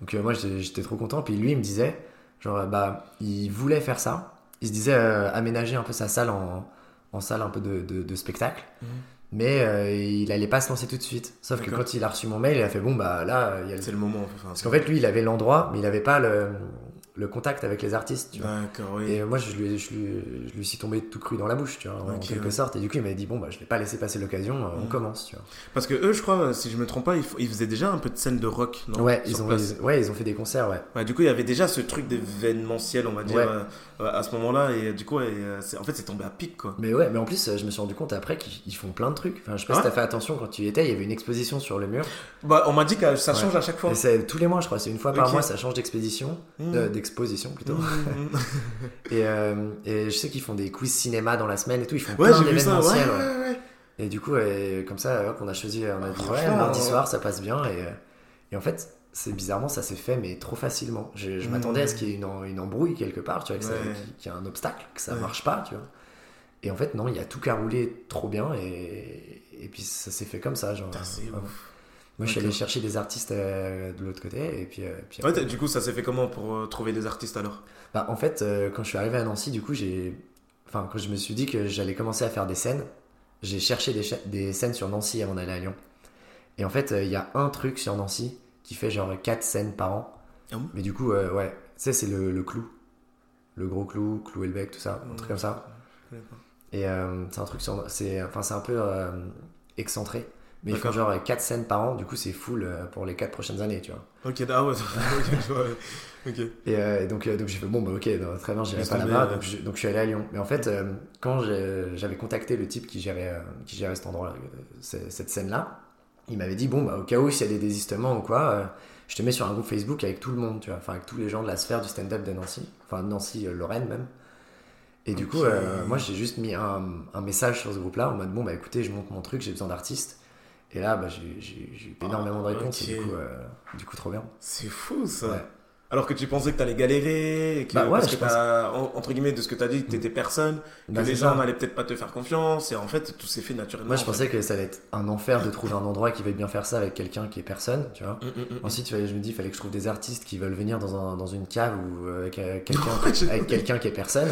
Donc, moi, j'étais j'étais trop content. Puis lui, il me disait Genre, euh, bah, il voulait faire ça. Il se disait euh, aménager un peu sa salle en, en salle un peu de, de- de spectacle. Mhm. Mais euh, il allait pas se lancer tout de suite. Sauf que quand il a reçu mon mail, il a fait Bon, bah là, il y a le C'est le moment. Enfin, parce qu'en fait, lui, il avait l'endroit, mais il avait pas le, le contact avec les artistes, tu vois. Oui. Et moi, je lui, je, lui, je lui suis tombé tout cru dans la bouche, tu vois, en quelque ouais. sorte. Et du coup, il m'a dit, bon, bah, je vais pas laisser passer l'occasion, euh, on Mhm. commence, tu vois. Parce que eux, je crois, si je me trompe pas, ils, faisaient déjà un peu de scène de rock, non? Ouais, ils ont, place. ils- ouais, ils ont fait des concerts, ouais. Ouais, du coup, il y avait déjà ce truc d'événementiel, on va dire, euh, à ce moment-là. Et euh, du coup, ouais, euh, en fait, c'est tombé à pic, quoi. Mais ouais, mais en plus, euh, je me suis rendu compte après qu'ils ils font plein de trucs. Enfin, je sais pas Ah si ouais t'as fait attention quand tu y étais, il y avait une exposition sur le mur. Bah, on m'a dit que ça Ouais. change à chaque fois. Et c'est tous les mois, je crois, c'est une fois par mois, ça change d'exposition, Mmh. euh, d'exposition plutôt. Mmh. Et, euh, et je sais qu'ils font des quiz cinéma dans la semaine et tout, ils font Ouais, plein. Ouais, d'événementiels. ouais, ouais. ouais. Et du coup, comme ça, hop, on a choisi, on a dit, ouais, franchement, mardi ouais. soir, ça passe bien. Et, et en fait, c'est bizarrement, ça s'est fait, mais trop facilement. Je, je Mm. m'attendais à ce qu'il y ait une, embrouille quelque part, tu vois, Ouais. qu'il y ait un obstacle, que ça Ouais. marche pas, tu vois. Et en fait, non, il y a tout rouler trop bien. Et, et puis, ça s'est fait comme ça. Genre, ouf. Moi, je suis allé chercher des artistes euh, de l'autre côté. Et puis, euh, puis après- du coup, ça s'est fait comment pour euh, trouver des artistes alors? Bah, en fait, euh, quand je suis arrivé à Nancy, du coup, j'ai. Enfin, quand je me suis dit que j'allais commencer à faire des scènes, j'ai cherché des, scènes sur Nancy avant d'aller à Lyon. Et en fait, euh, il y a un truc sur Nancy qui fait genre 4 scènes par an. Ah bon? Mais du coup, euh, ouais, tu sais, c'est le, le clou. Le gros clou, clou et le bec, tout ça, un truc comme ça. Pas. Et euh, c'est un truc sur. C'est enfin, c'est un peu euh, excentré. Mais ils font genre 4 scènes par an, du coup, c'est full pour les 4 prochaines années, tu vois. Ok, ah ouais, ok. Et, et donc, donc j'ai fait bon bah ok non, très bien j'irai pas là-bas donc, je, donc je suis allé à Lyon mais en fait quand j'avais contacté le type qui gérait qui gérait cet endroit cette scène là il m'avait dit bon bah au cas où s'il y a des désistements ou quoi euh, je te mets sur un groupe Facebook avec tout le monde tu vois enfin avec tous les gens de la sphère du stand-up de Nancy enfin Nancy euh, Lorraine même. Et du coup euh, moi j'ai juste mis un, un message sur ce groupe là en mode bon bah écoutez je monte mon truc j'ai besoin d'artistes. Et là bah, j'ai eu énormément de Ah, réponses et du coup du coup trop bien. C'est fou ça. Ouais. Alors que tu pensais que t'allais galérer, et que, Bah ouais, parce que t'as, en- entre guillemets, de ce que t'as dit, que t'étais personne, que Bah, les gens n'allaient peut-être pas te faire confiance, et en fait, tout s'est fait naturellement. Moi, je fait. pensais que ça allait être un enfer de trouver un endroit qui veuille bien faire ça avec quelqu'un qui est personne, tu vois. Mm, mm, mm. Ensuite, il fallait- je me dis, il fallait que je trouve des artistes qui veulent venir dans, un, dans une cave ou euh, avec euh, quelqu'un avec quelqu'un qui est personne.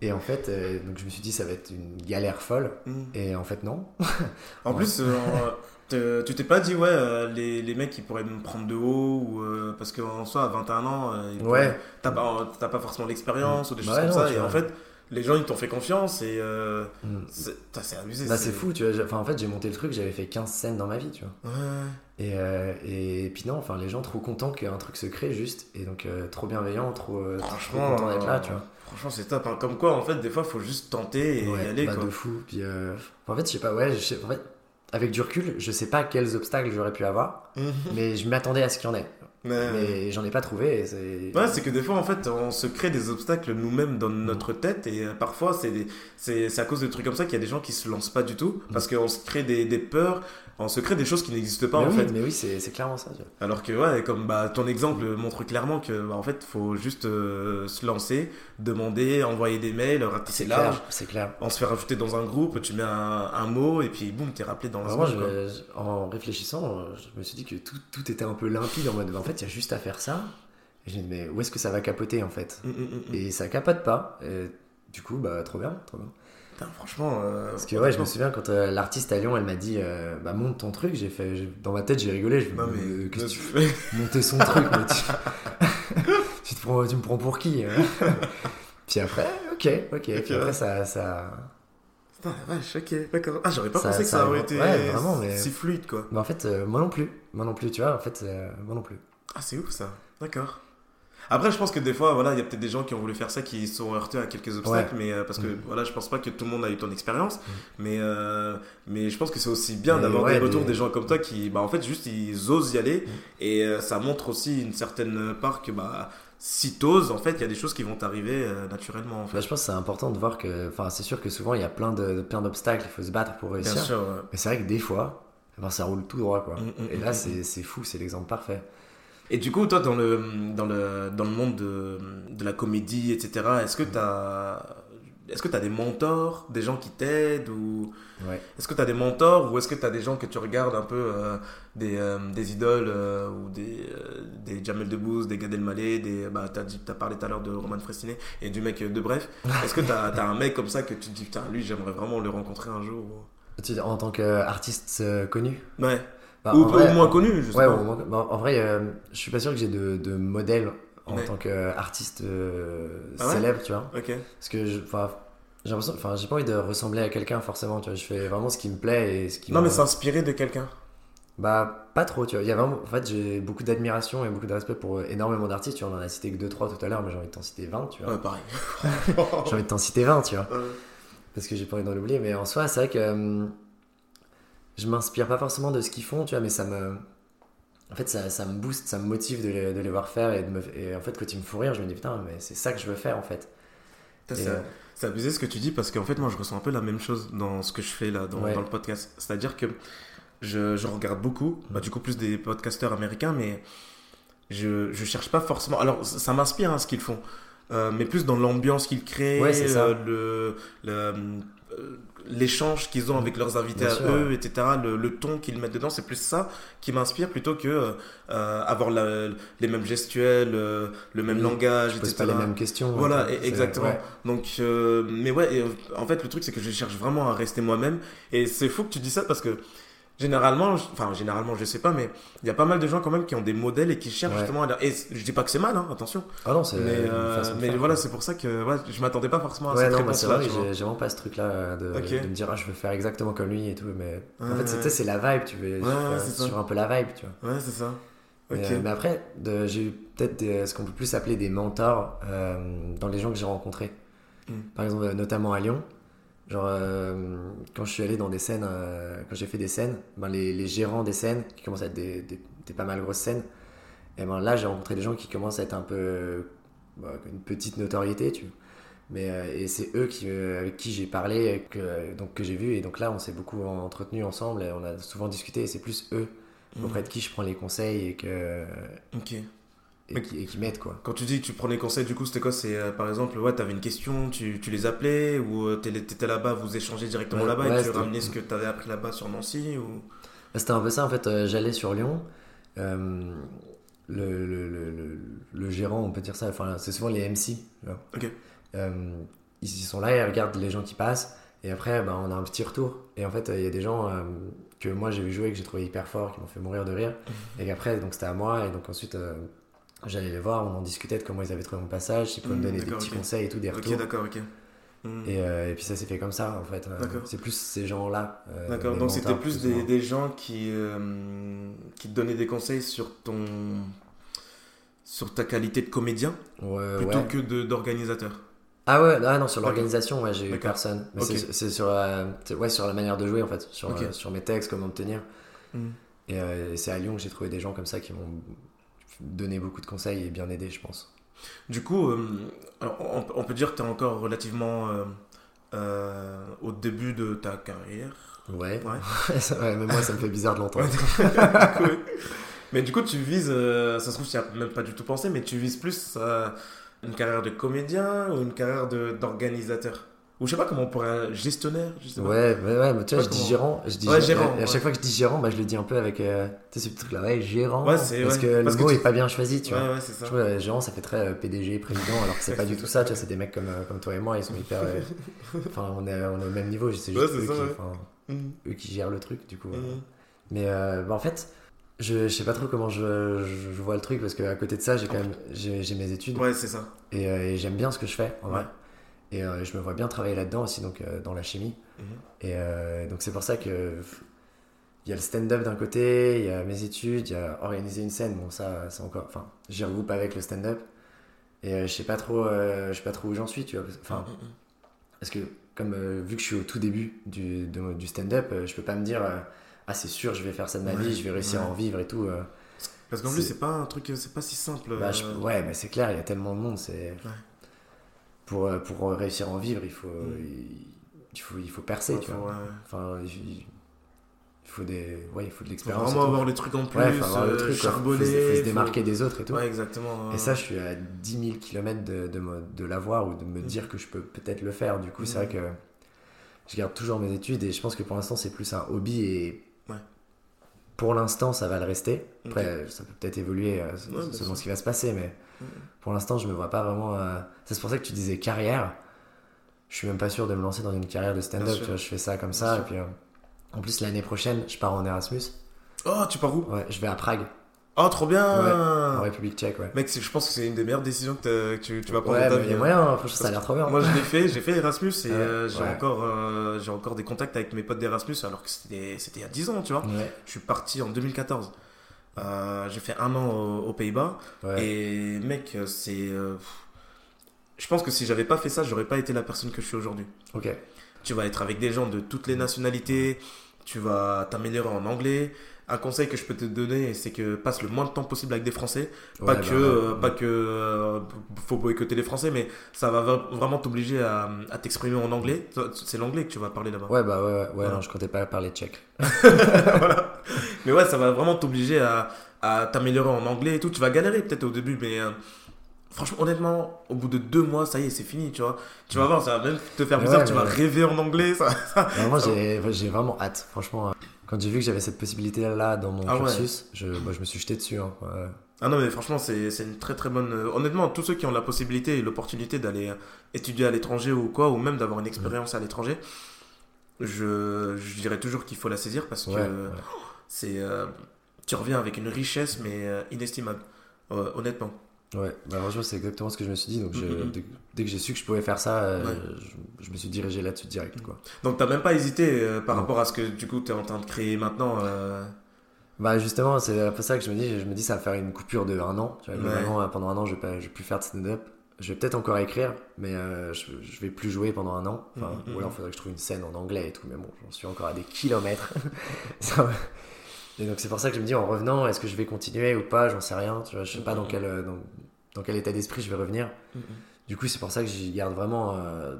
Et en fait, euh, donc je me suis dit, ça va être une galère folle. Mm. Et en fait, non. En plus, euh, tu t'es pas dit, ouais, euh, les, les mecs, ils pourraient me prendre de haut, ou, euh, parce qu'en soi, à 21 ans, euh, Ouais. t'as pas, t'as pas forcément l'expérience, ou des Bah choses comme non, ça, et en fait, les gens ils t'ont fait confiance et euh, Mm. c'est abusé. Bah, c'est fou, tu vois. Enfin, en fait, j'ai monté le truc, j'avais fait 15 scènes dans ma vie, tu vois. Ouais. Et, euh, et puis non, enfin, les gens trop contents qu'un truc se crée juste. Et donc, euh, trop bienveillant, trop, euh, trop Franchement, content d'être là, tu vois. Franchement, c'est top. hein. Comme quoi, en fait, des fois, faut juste tenter et Ouais, y aller. bah, quoi. de fou. Puis, euh, en fait, je sais pas, ouais, je sais- en fait, avec du recul, je sais pas quels obstacles j'aurais pu avoir, Mhm. mais je m'attendais à ce qu'il y en ait. Mais- Mais j'en ai pas trouvé. Ouais, c'est que des fois, en fait, on se crée des obstacles nous-mêmes dans notre tête et euh, parfois, c'est des- à cause de trucs comme ça qu'il y a des gens qui se lancent pas du tout parce qu'on se crée des, des peurs, on se crée des choses qui n'existent pas mais en oui, fait. mais oui, c'est clairement ça. Alors que, ouais, comme bah, ton exemple montre clairement que, bah, en fait, faut juste euh, se lancer, demander, envoyer des mails, ratisser C'est large. c'est clair. On se fait rajouter dans un groupe, tu mets un, un mot et puis boum, t'es rappelé dans un seconde, quoi. je- je- en réfléchissant, je me suis dit que tout, tout était un peu limpide en mode, en fait, il y a juste à faire ça. Et j'ai dit, mais où est-ce que ça va capoter en fait? Mm, mm, mm. Et ça capote pas. Et du coup, bah, trop bien, trop bien. Putain, franchement. euh, Parce que ouais, je me souviens quand euh, l'artiste à Lyon, elle m'a dit, euh, bah, monte ton truc. J'ai fait, j'ai- dans ma tête, j'ai rigolé. Je me mais. qu'est-ce que tu fais Monter son truc, mais tu... tu, te prends, tu me prends pour qui hein? Puis après, ok, ok. Puis après, ça, ça... Putain, la vache, ok, d'accord. Ah, j'aurais pas Ça- pensé que ça ça aurait été ouais, vraiment, mais- si fluide, quoi. Mais en fait, moi non plus. Moi non plus, tu vois. En fait, moi non plus. Ah, c'est ouf, ça. D'accord. Après, je pense que des fois, voilà, il y a peut-être des gens qui ont voulu faire ça qui sont heurtés à quelques obstacles, mais euh, parce que Mm. voilà, je pense pas que tout le monde a eu ton expérience, mais euh, mais je pense que c'est aussi bien d'avoir ouais, des retours des- des gens comme toi qui, bah, en fait, juste ils osent y aller Mm. et euh, ça montre aussi une certaine part que bah si t'oses, en fait, il y a des choses qui vont t'arriver naturellement, en Bah, je pense que c'est important de voir que, enfin, c'est sûr que souvent il y a plein de, plein d'obstacles, il faut se battre pour Bien réussir. sûr. ouais. Mais c'est vrai que des fois, eh ben, ça roule tout droit, quoi. Mm, mm, Et mm, là, mm, c'est c'est fou, c'est l'exemple parfait. Et du coup, toi, dans le, dans le, dans le monde de, de la comédie, etc., est-ce que tu as, est-ce que as des mentors, des gens qui t'aident ou Ouais. est-ce que tu as des mentors ou est-ce que tu as des gens que tu regardes un peu, euh, des, euh, des idoles euh, ou des, des Jamel Debbouze, des Gad Elmaleh, des, bah, tu as, parlé tout à l'heure de Roman Fressinet et du mec de Bref. Est-ce que tu as, un mec comme ça que tu te dis, putain, lui, j'aimerais vraiment le rencontrer un jour Tu- En tant qu'artiste connu? Ouais. Bah, ou, vrai, ou moins connu, je sais Ouais, pas. au moins- bah, en vrai, euh, je suis pas sûr que j'ai de, de modèle en Ouais. tant qu'artiste euh, Ah ouais célèbre, tu vois. Parce que, j'ai l'impression, enfin, j'ai pas envie de ressembler à quelqu'un forcément, tu vois. Je fais vraiment ce qui me plaît et ce qui Non, mais s'inspirer de quelqu'un. Bah, pas trop, tu vois. Il y a vraiment, en fait, j'ai beaucoup d'admiration et beaucoup de respect pour euh, énormément d'artistes. Tu vois, on en a cité que 2-3 tout à l'heure, mais j'ai envie de t'en citer 20, tu vois. Ouais, pareil. J'ai envie de t'en citer 20, tu vois. Parce que j'ai pas envie d'en oublier. Mais en soi, c'est vrai que euh, je m'inspire pas forcément de ce qu'ils font, tu vois, mais ça me. En fait, ça, ça me booste, ça me motive de les, de les voir faire et, de me... et en fait, quand ils me font rire, je me dis putain, mais c'est ça que je veux faire en fait. Et, c'est- euh, abusé ce que tu dis parce qu'en fait, moi, je ressens un peu la même chose dans ce que je fais là, dans, Ouais. dans le podcast. C'est-à-dire que je, je regarde beaucoup, bah, du coup, plus des podcasteurs américains, mais je, je cherche pas forcément. Alors, ça, ça m'inspire hein, ce qu'ils font, euh, mais plus dans l'ambiance qu'ils créent, Ouais, ça. euh, le. le euh, l'échange qu'ils ont avec leurs invités Bien à sûr, eux, etc., le, le ton qu'ils mettent dedans, c'est plus ça qui m'inspire plutôt que euh, avoir la- les mêmes gestuels, euh, le même Oui, langage, etc. pas les mêmes questions. Voilà, e- exactement. ouais. Donc, euh, mais ouais, et, euh, en fait, le truc, c'est que je cherche vraiment à rester moi-même. Et c'est fou que tu dis ça parce que généralement, je- enfin, généralement, je sais pas, mais il y a pas mal de gens quand même qui ont des modèles et qui cherchent Ouais. justement à. Et je dis pas que c'est mal, hein, attention. Ah non, c'est Mais, euh, mais faire, voilà, c'est pour ça que ouais, je m'attendais pas forcément à Ouais, cette non, tu vois. j'ai vraiment pas ce truc-là euh, de, me dire ah, je veux faire exactement comme lui et tout. Mais en fait, c'est- c'est la vibe, tu veux sur un peu la vibe, tu vois. Ouais, c'est ça. Mais, euh, mais après, j'ai eu peut-être ce qu'on peut plus appeler des mentors euh, dans les gens que j'ai rencontrés. Mm. Par exemple, notamment à Lyon. Genre, euh, quand je suis allé dans des scènes, euh, quand j'ai fait des scènes, ben les, les gérants des scènes, qui commencent à être des, des, des pas mal grosses scènes, et ben là, j'ai rencontré des gens qui commencent à être un peu. bah, une petite notoriété, tu vois. Mais, euh, et c'est eux qui, avec qui j'ai parlé, que, donc que j'ai vu, et donc là, on s'est beaucoup entretenu ensemble, et on a souvent discuté, et c'est plus eux Mm. auprès de qui je prends les conseils et que Ok. Et, qui, et qui m'aident quoi. Quand tu dis que tu prenais conseil, du coup, c'était quoi? C'est euh, par exemple, ouais, t'avais une question, tu, tu les appelais ou euh, t'étais là-bas, vous échangez directement Ouais, là-bas ouais, et tu ramenais ce que t'avais appris là-bas sur Nancy ou... C'était un peu ça en fait. euh, J'allais sur Lyon. euh, le, le, le, le- gérant, on peut dire ça. Enfin, c'est souvent les MC. ils ils sont là, ils regardent les gens qui passent. Et après, bah, on a un petit retour. Et en fait, il y a des gens que moi j'ai vu jouer, que j'ai trouvé hyper fort, qui m'ont fait mourir de rire. Et qu'après, donc c'était à moi. Et donc ensuite, j'allais les voir, on en discutait de comment ils avaient trouvé mon passage, s'ils pouvaient me donner des petits conseils et tout, des retours. Ok, d'accord, ok. Hmm. Et, euh, et puis ça s'est fait comme ça en fait. Euh. C'est plus ces gens-là. euh, D'accord, donc c'était plus des, gens qui, euh, qui te donnaient des conseils sur ton sur ta qualité de comédien Ouais, plutôt ouais. que d'organisateur. Ah ouais, ah non, sur l'organisation, ouais, j'ai eu personne. Mais c'est- sur, la- ouais, sur la manière de jouer en fait, sur, sur mes textes, comment me tenir. Hmm. Et euh, c'est à Lyon que j'ai trouvé des gens comme ça qui m'ont donné beaucoup de conseils et bien aidé, je pense. Du coup, euh, on, on peut dire que tu es encore relativement euh, euh, au début de ta carrière. Ouais. Ouais. Ouais, même moi, ça me fait bizarre de l'entendre. Mais du coup, tu vises, ça se trouve, tu n'y as même pas du tout pensé, mais tu vises plus une carrière de comédien ou une carrière d'organisateur? Ou je sais pas comment on pourrait. Gestionnaire je sais pas. Ouais, ouais, ouais, mais tu vois, je dis gérant. Je dis Ouais, gé- gérant, Et à chaque fois que je dis gérant, bah, je le dis un peu avec euh, tu sais, ce truc là, ouais, gérant. Ouais, c'est- parce que Parce le que mot tu- est pas bien choisi, tu vois. ouais, c'est ça. Je trouve euh, gérant, ça fait très euh, PDG, président, alors que c'est pas du tout ça, tu vois, c'est des mecs comme, euh, comme toi et moi, ils sont hyper. Enfin, on, est, on est au même niveau, c'est juste eux, ça, qui, Mhm. eux qui gèrent le truc, du coup. Mhm. Mais euh, bah, en fait, je, je sais pas trop comment je, je, je vois le truc, parce qu'à côté de ça, j'ai quand même j'ai j'ai mes études Ouais, c'est ça. et, euh, et j'aime bien ce que je fais, en vrai. Ouais. Et euh, je me vois bien travailler là-dedans aussi, donc euh, dans la chimie. Mhm. Et euh, donc c'est pour ça que il y a le stand-up d'un côté, il y a mes études, il y a organiser une scène. Bon ça c'est encore, enfin j'y regroupe avec le stand-up. Et je sais pas trop, je sais pas trop où j'en suis, tu vois. Enfin Mhm. parce que comme vu que je suis au tout début du, de- du stand-up, je peux pas me dire ah c'est sûr je vais faire ça de ma Ouais, vie, je vais réussir à ouais. en vivre et tout. Parce qu'en plus, C'est- pas un truc, c'est pas si simple. Bah, je- ouais mais c'est clair, il y a tellement de monde, c'est pour euh, pour réussir à en vivre il faut Mm. il, il faut il faut percer, ouais, tu faut- vois. ouais. Enfin il, il faut des ouais il faut de Faut l'expérience. et vraiment avoir les trucs en plus, Ouais, faut avoir le euh, truc. Faut, charbonner. se- faut se faut- démarquer des autres et tout. Exactement. Et ça, je suis à 10 000 km de, de, me- de l'avoir ou de me Mm. dire que je peux peut-être le faire. Du coup, c'est Mm. vrai que je garde toujours mes études et je pense que pour l'instant, c'est plus un hobby et. Pour l'instant, ça va le rester. Après, ça peut peut-être évoluer euh, Ouais, bien selon ce qui va se passer, mais Mm. pour l'instant, je me vois pas vraiment. euh, C'est pour ça que tu disais carrière. Je suis même pas sûr de me lancer dans une carrière de stand-up. Je fais ça comme Bien ça. sûr. Et puis, euh, en plus, l'année prochaine, je pars en Erasmus. Oh, tu pars où? Ouais, je vais à Prague, Oh, trop bien en République tchèque. Ouais. Mec, je pense que c'est une des meilleures décisions que, tu, tu vas prendre Ouais, dans ta vie. a hein. moyen, hein, franchement, ça a l'air trop bien. Moi, je l'ai fait, j'ai fait Erasmus et Ouais, euh, j'ai ouais. encore, euh, j'ai encore des contacts avec mes potes d'Erasmus alors que c'était c'était il y a 10 ans, tu vois. Ouais, Je suis parti en 2014. Euh, j'ai fait un an aux, aux Pays-Bas ouais. et mec, c'est. je pense que si j'avais pas fait ça, j'aurais pas été la personne que je suis aujourd'hui. Ok. Tu vas être avec des gens de toutes les nationalités, tu vas t'améliorer en anglais. Un conseil que je peux te donner, c'est que passe le moins de temps possible avec des Français. Pas Ouais, que, bah, euh, ouais. pas que euh, faut boycotter les Français, mais ça va vra- vraiment t'obliger à, à t'exprimer en anglais. C'est l'anglais que tu vas parler là-bas. Ouais, bah ouais, ouais, non, je comptais pas parler tchèque. Voilà. Mais ouais, ça va vraiment t'obliger à, à t'améliorer en anglais et tout. Tu vas galérer peut-être au début, mais euh, franchement, honnêtement, au bout de deux mois, ça y est, c'est fini, tu vois. Tu vas voir, ça va même te faire Ouais, bizarre, tu vas rêver en anglais. Ça, ça- moi, j'ai vraiment hâte, franchement. Quand j'ai vu que j'avais cette possibilité-là dans mon Ah ouais. cursus, je, moi, je me suis jeté dessus. hein, ouais. Ah non, mais franchement, c'est une très très bonne. euh, Honnêtement, tous ceux qui ont la possibilité et l'opportunité d'aller euh, étudier à l'étranger ou quoi, ou même d'avoir une expérience à l'étranger, je, je dirais toujours qu'il faut la saisir parce que Ouais, ouais. c'est. euh, tu reviens avec une richesse, mais inestimable. Euh, honnêtement. Ouais, franchement, c'est exactement ce que je me suis dit. Donc, je- dès, dès que j'ai su que je pouvais faire ça, euh, Ouais. je, je me suis dirigé là-dessus direct. Quoi. Donc, t'as même pas hésité euh, par Non. rapport à ce que du coup tu es en train de créer maintenant. euh, Bah justement, c'est un peu ça que je me dis. Je me dis, ça va faire une coupure de un an. Tu vois, Ouais. pendant un an, je vais, pas, je vais plus faire de stand-up. Je vais peut-être encore écrire, mais euh, je, je vais plus jouer pendant un an. Enfin, Mhm, Ou alors, il faudrait que je trouve une scène en anglais et tout. Mais bon, j'en suis encore à des kilomètres. Ça. Et donc, c'est pour ça que je me dis, en revenant, est-ce que je vais continuer ou pas? J'en sais rien. Tu vois, je sais pas dans Mhm. quel, euh, dans, dans quel état d'esprit je vais revenir. Du coup, c'est pour ça que j'y garde vraiment euh,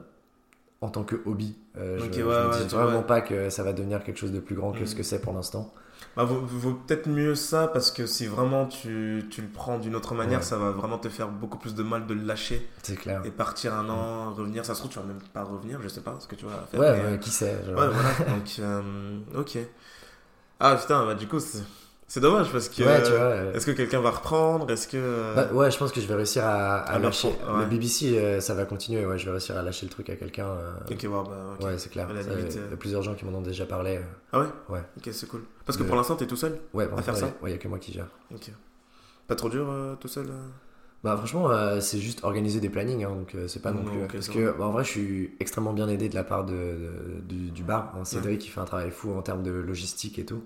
en tant que hobby. Euh, je, ouais, je me dis vraiment pas que ça va devenir quelque chose de plus grand que ce que c'est pour l'instant. Bah, vaut, vaut peut-être mieux ça parce que si vraiment tu, tu le prends d'une autre manière, Ouais. ça va vraiment te faire beaucoup plus de mal de le lâcher C'est clair. et partir un an, revenir. Ça se trouve, tu vas même pas revenir, je sais pas ce que tu vas faire. Ouais, mais- ouais, qui sait genre. Ouais, voilà. Donc, euh, ok. Ah putain, bah du coup, c'est c'est dommage parce que. Ouais, tu vois. euh, Est-ce que quelqu'un va reprendre? Est-ce que. euh, bah, ouais, je pense que je vais réussir à, à À lâcher. ouais. Le BBC, euh, ça va continuer. Ouais, je vais réussir à lâcher le truc à quelqu'un. euh, Ok, ouais, bah, ok. Ouais, c'est clair. Ça, limite, Il y a plusieurs gens qui m'en ont déjà parlé. Ah ouais? Ouais. Ok, c'est cool. Parce que pour l'instant, t'es tout seul Ouais, pour À faire l'instant, ça? Ouais, il y a que moi qui gère. Ok. Pas trop dur tout seul Bah franchement, euh, c'est juste organiser des plannings, hein, donc euh, c'est pas non, Non, plus. parce que bah, en vrai, je suis extrêmement bien aidé de la part de, de- du, du bar. hein. Cédric qui fait un travail fou en termes de logistique et tout.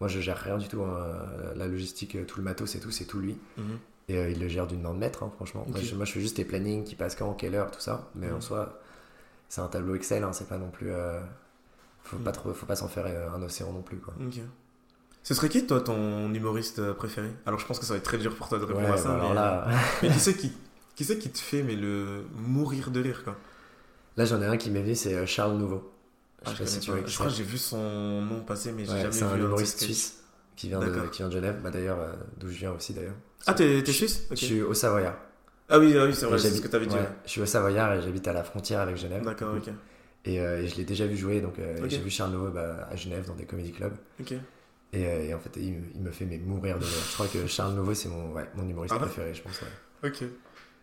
Moi, je gère rien du tout. hein. La logistique, euh, tout le matos et tout, c'est tout lui. Mhm. Et euh, il le gère d'une main de maître, hein, franchement. Moi je, moi, je fais juste les plannings, qui passent quand, quelle heure, tout ça. Mais en Mhm. soi, c'est un tableau Excel, c'est pas non plus. euh, faut, Mhm. pas trop, faut pas s'en faire un océan non plus, quoi. Ce serait qui, toi, ton humoriste euh, préféré? Alors, je pense que ça va être très dur pour toi de répondre Ouais, à ça. bah, alors mais, là, mais qui c'est qui, qui, c'est qui te fait mais le mourir de rire, quoi? Là j'en ai un qui m'est venu, c'est euh, Charles Nouveau. Ah, je sais si tu Je crois que c'est. j'ai vu son nom passer, mais j'ai Ouais, jamais c'est vu un de humoriste suisse qui vient, de, qui vient de Genève. Bah, D'ailleurs, euh, d'où je viens aussi, d'ailleurs. Ah, t'es suisse? Je suis au Savoyard. Ah oui, ah oui c'est vrai, c'est ce que t'avais dit. ouais. Je suis au Savoyard et j'habite à la frontière avec Genève. D'accord, ok. Et, euh, et je l'ai déjà vu jouer, donc euh, Ok. j'ai vu Charles Nouveau bah, à Genève dans des comédie clubs. Ok. Et, euh, et en fait, il, il me fait mais mourir de rire. Je crois que Charles Nouveau, c'est mon, ouais, mon humoriste Ah ouais préféré, je pense. ouais. Ok.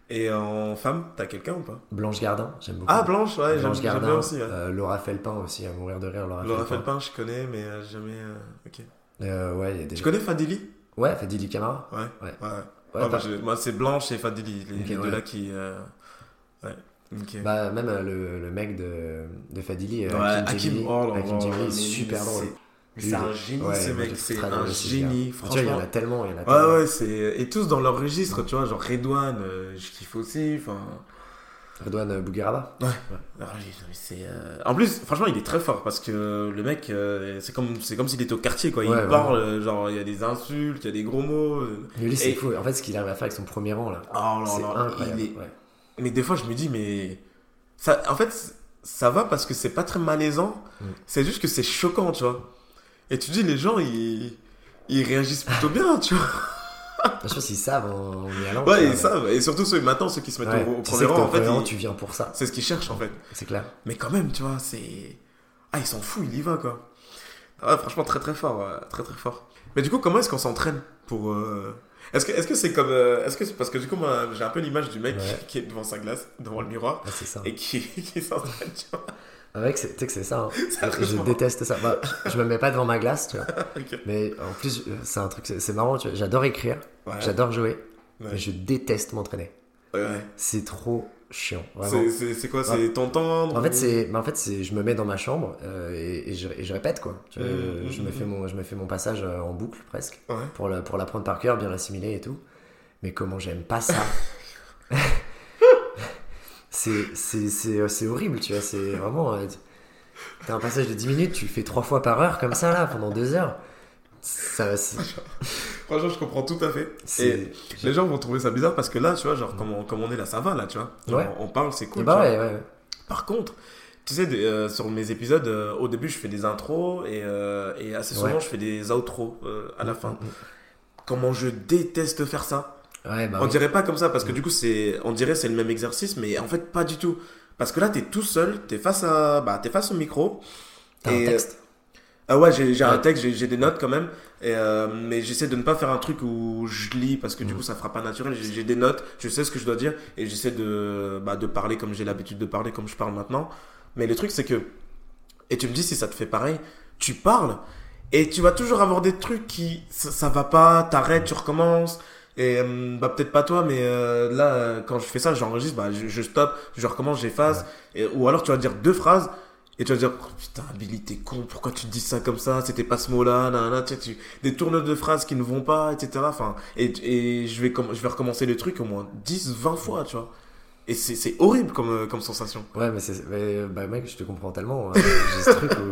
Et en femme, t'as quelqu'un ou pas? Blanche Gardin, j'aime beaucoup. Ah, Blanche, ouais, Blanche j'aime bien Gardin, aussi. ouais. euh, Laura Felpin aussi, à mourir de rire. Laura, Laura Felpin. Felpin, je connais, mais euh, jamais. euh, Ok. Ouais, il y a des... Tu connais Fadili Ouais, Fadili Camara. Ouais. Ouais. Ouais. Ouais, Ah, bah, bah, je- moi, c'est Blanche et Fadili, les, deux là qui. Ouais. Ok. bah, même le, le mec de, de Fadili, Hakim Djemili, oh Hakim est super drôle. C'est un génie, ouais, ce mec, c'est un génie, Tu vois, il y en franchement. a tellement, il y en a Ouais, tellement. ouais, c'est. Et tous dans leur registre, tu vois, genre Redouane, euh, je kiffe aussi, enfin. Redouane Bougueraba. Ah, oui, c'est, euh, En plus, franchement, il est très fort parce que le mec, euh, c'est comme, c'est comme s'il était au quartier, quoi. Il Ouais, parle, euh, genre, il y a des insultes, il y a des gros mots. euh. Mais lui, c'est Et- fou. En fait, ce qu'il arrive à faire avec son premier rang, là, Oh là c'est là, incroyable. est- ouais. Mais des fois, je me dis, mais. Ça, en fait, ça va parce que c'est pas très malaisant. Mm. C'est juste que c'est choquant, tu vois. Et tu dis, les gens, ils, ils réagissent plutôt bien, tu vois. Je sais pas s'ils savent en, y allant. Ouais, ils savent. Et surtout, ceux, maintenant, ceux qui se mettent Ouais, au, premier rang, en fait, ils- tu viens pour ça. c'est ce qu'ils cherchent, en fait. C'est clair. Mais quand même, tu vois, c'est. Ah, il s'en fout, il y va, quoi. Ah, ouais, franchement, très très fort, ouais, très très fort. Mais du coup, comment est-ce qu'on s'entraîne pour. euh, Est-ce que est-ce que c'est comme. euh, Est-ce que Parce que du coup, moi, j'ai un peu l'image du mec Ouais. qui est devant sa glace, devant le miroir, Ah, c'est ça. et qui, qui s'entraîne, tu vois. Ah, tu sais que c'est ça. hein. Je déteste ça. Bah, je me mets pas devant ma glace, tu vois. Mais en plus, euh, c'est un truc, c'est marrant, tu vois. J'adore écrire, Ouais. j'adore jouer, Ouais. mais je déteste m'entraîner. Ouais. C'est trop chiant. C'est- quoi C'est t'entendre En fait, c'est, en fait, c'est, je me mets dans ma chambre euh, et, et je, et je répète quoi. Tu vois, Mhm, je me mhm, fais mon, je me fais mon passage euh, en boucle presque Ouais. pour la, pour l'apprendre par cœur, bien l'assimiler et tout. Mais comment j'aime pas ça. c'est, euh, c'est horrible, tu vois. C'est vraiment. euh, T'as un passage de 10 minutes, tu le fais trois fois par heure comme ça là pendant deux heures. Ça, Franchement, je comprends tout à fait. Et les gens vont trouver ça bizarre parce que là, tu vois, genre, comme on, comme on est là, ça va, là, tu vois. Genre, Ouais. On parle, c'est cool. bah ouais, ouais. Par contre, tu sais, euh, sur mes épisodes, euh, au début, je fais des intros et, euh, et assez souvent, je fais des outros à la fin. Mm, Comment je déteste faire ça. Ouais, bah on dirait pas comme ça parce que Mm. du coup, c'est, on dirait c'est le même exercice, mais en fait, pas du tout. Parce que là, t'es tout seul, t'es face à, bah, t'es face au micro. T'as un et, texte. Ah ouais, j'ai j'ai un texte, j'ai j'ai des notes quand même, et, euh, mais j'essaie de ne pas faire un truc où je lis parce que du Mm. coup ça fera pas naturel. J'ai j'ai des notes, je sais ce que je dois dire et j'essaie de, bah, de parler comme j'ai l'habitude de parler, comme je parle maintenant. Mais le truc c'est que, et tu me dis si ça te fait pareil, tu parles et tu vas toujours avoir des trucs qui ça, ça va pas, t'arrêtes, tu recommences. Et euh, bah peut-être pas toi, mais euh, là quand je fais ça, j'enregistre, bah je, je stoppe, je recommence, j'efface. Et- Ou alors tu vas dire deux phrases et tu vas dire, oh, putain, Billy, t'es con, pourquoi tu dis ça comme ça? C'était pas ce mot-là, nanana, tu sais, tu- des tournures de phrases qui ne vont pas, etc. Enfin, et, et je, vais je vais recommencer le truc au moins 10, 20 fois, tu vois. Et c'est horrible comme, euh, comme sensation. Ouais, mais mais, bah, mec, je te comprends tellement. hein. J'ai ce truc où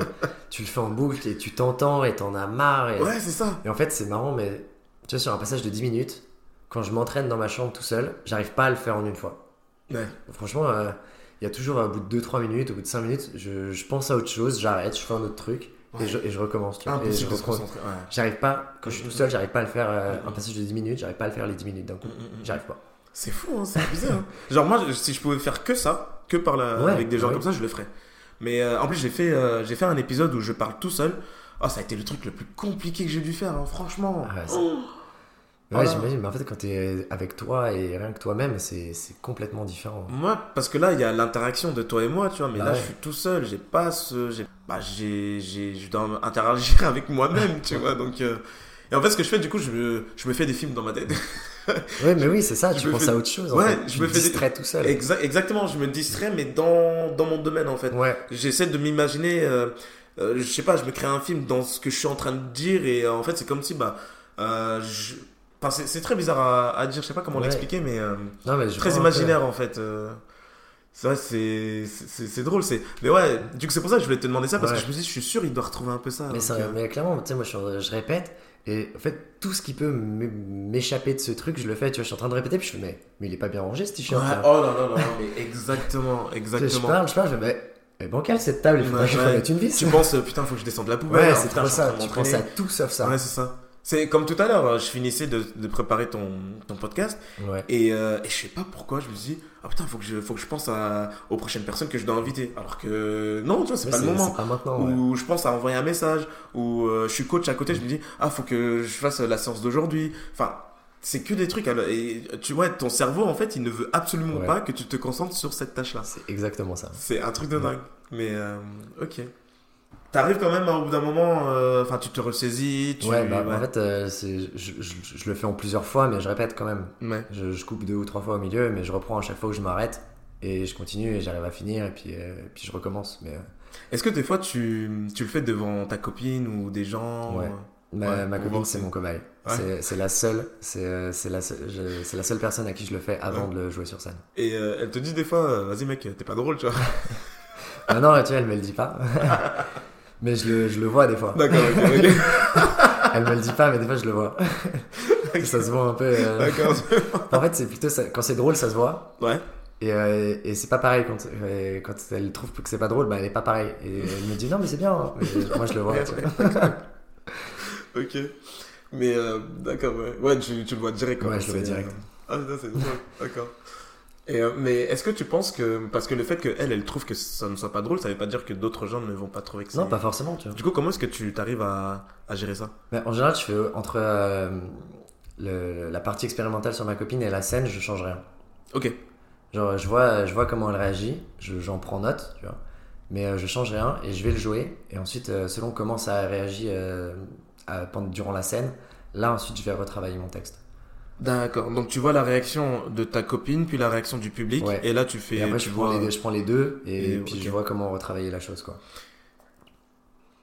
tu le fais en boucle et tu t'entends et t'en as marre. Et, Ouais, c'est ça. et en fait, c'est marrant, mais tu vois, sur un passage de 10 minutes, quand je m'entraîne dans ma chambre tout seul, j'arrive pas à le faire en une fois. Ouais. Franchement, euh, il y a toujours, au bout de 2-3 minutes, au bout de 5 minutes, je, je pense à autre chose, j'arrête, je fais un autre truc Ouais. et, je, et je recommence. Tu vois, et je concentrer. Ouais. J'arrive pas, quand je suis tout seul, j'arrive pas à le faire euh, un passage de 10 minutes, j'arrive pas à le faire les 10 minutes d'un coup. Mm, mm, mm. J'arrive pas. C'est fou, hein, c'est abusé. hein. Genre, moi, si je pouvais faire que ça, que par la, Ouais, avec des gens ouais. comme ça, je le ferais. Mais euh, en plus, j'ai fait, euh, j'ai fait un épisode où je parle tout seul. Oh, ça a été le truc le plus compliqué que j'ai dû faire, hein, franchement. Ah Oh. Ouais, Voilà. j'imagine, mais en fait, quand t'es avec toi et rien que toi-même, c'est c'est complètement différent. Moi, parce que là, il y a l'interaction de toi et moi, tu vois, mais Bah là, ouais. je suis tout seul, j'ai pas ce. j'ai- Bah, j'ai. j'ai- Je dois interagir avec moi-même, tu vois, donc. euh, Et en fait, ce que je fais, du coup, je me, je me fais des films dans ma tête. ouais, mais oui, c'est ça, Je tu penses fais- à autre chose. en Ouais, fait. je tu me fais des- distrais tout seul. Exa- exactement, je me distrais, mais dans, dans mon domaine en fait. Ouais, J'essaie de m'imaginer, euh, euh, je sais pas, je me crée un film dans ce que je suis en train de dire et euh, en fait c'est comme si bah, euh, je- enfin, c'est très bizarre à, à dire, je sais pas comment Ouais. l'expliquer, mais euh, non, mais très imaginaire en fait. euh. C'est vrai, c'est drôle, c'est. Mais ouais, du coup c'est pour ça que je voulais te demander ça parce Ouais. que je me dis, je suis sûr il doit retrouver un peu ça. Mais, ça, euh, mais clairement, tu sais, moi je, suis- je répète, et en fait, tout ce qui peut m'é- m'échapper de ce truc, je le fais. Tu vois, je suis en train de répéter, puis je fais, mais, mais il est pas bien rangé ce t-shirt. oh là là là, mais exactement, sais, je exactement. parle, je parle, je fais, mais, bancal cette table, il faudrait Ouais, que je remette une vis. Tu penses, euh, putain, faut que je descende la poubelle. Ouais, Ah, c'est trop suis ça. Tu penses à tout sauf ça. Ouais, c'est ça. C'est comme tout à l'heure, euh, je finissais de, de préparer ton, ton podcast Ouais. et, euh, et je sais pas pourquoi je me suis dit, ah putain, faut que je, faut que je pense à, aux prochaines personnes que je dois inviter. Alors que non, tu vois, c'est pas le moment. Ouais. Ou je pense à envoyer un message, ou euh, je suis coach à côté, je me dis, ah, faut que je fasse la séance d'aujourd'hui. Enfin, c'est que des trucs. alors, Et tu vois, ton cerveau, en fait, il ne veut absolument pas que tu te concentres sur cette tâche-là. C'est exactement ça. C'est un truc de dingue. Mais, euh, ok. T'arrives quand même, hein, au bout d'un moment, euh, enfin, tu te ressaisis. Tu... Ouais, bah, en fait, euh, je, je- je le fais en plusieurs fois, mais je répète quand même. Ouais. Je, coupe deux ou trois fois au milieu, mais je reprends à chaque fois que je m'arrête. Et je continue et j'arrive à finir, et puis, euh, puis je recommence. Mais euh, Est-ce que des fois tu, tu le fais devant ta copine ou des gens Ouais. ma, Ouais, copine, c'est mon cobaye. Ouais. C'est- la seule, c'est la, la seule personne à qui je le fais avant de le jouer sur scène. Et elle te dit des fois, vas-y mec, t'es pas drôle, tu vois. Ah non, tu vois, elle me le dit pas. mais je le, je le vois des fois. D'accord, ok, ok. Elle me le dit pas, mais des fois je le vois. ça se voit un peu. euh. D'accord. En fait, c'est plutôt ça- quand c'est drôle, ça se voit. Ouais. Et, euh, et c'est pas pareil quand, euh, quand elle trouve que c'est pas drôle, bah elle est pas pareil. Et elle me dit non, mais c'est bien. hein. Mais moi je le vois. tu vois. Ok. Mais euh, d'accord, ouais. Ouais, tu, tu le vois direct quoi. Ouais, je le vois C'est, direct. Ah, putain, c'est drôle. D'accord. Et, euh, mais est-ce que tu penses que. Parce que le fait qu'elle, elle trouve que ça ne soit pas drôle, ça veut pas dire que d'autres gens ne vont pas trouver que c'est. Non, pas forcément, tu vois. Du coup, comment est-ce que tu t'arrives à, à gérer ça? Mais en général, je fais euh, entre euh, le- la partie expérimentale sur ma copine et la scène, je change rien. Ok. Genre, je vois, je vois comment elle réagit, je- j'en prends note, tu vois. Mais euh, je change rien et je vais le jouer. Et ensuite, euh, selon comment ça réagit durant la scène, là ensuite je vais retravailler mon texte. D'accord. Donc tu vois la réaction de ta copine, puis la réaction du public, Ouais. et là tu fais. Et après, tu je prends, les deux, je prends les deux et, Et- puis je vois comment retravailler la chose, quoi.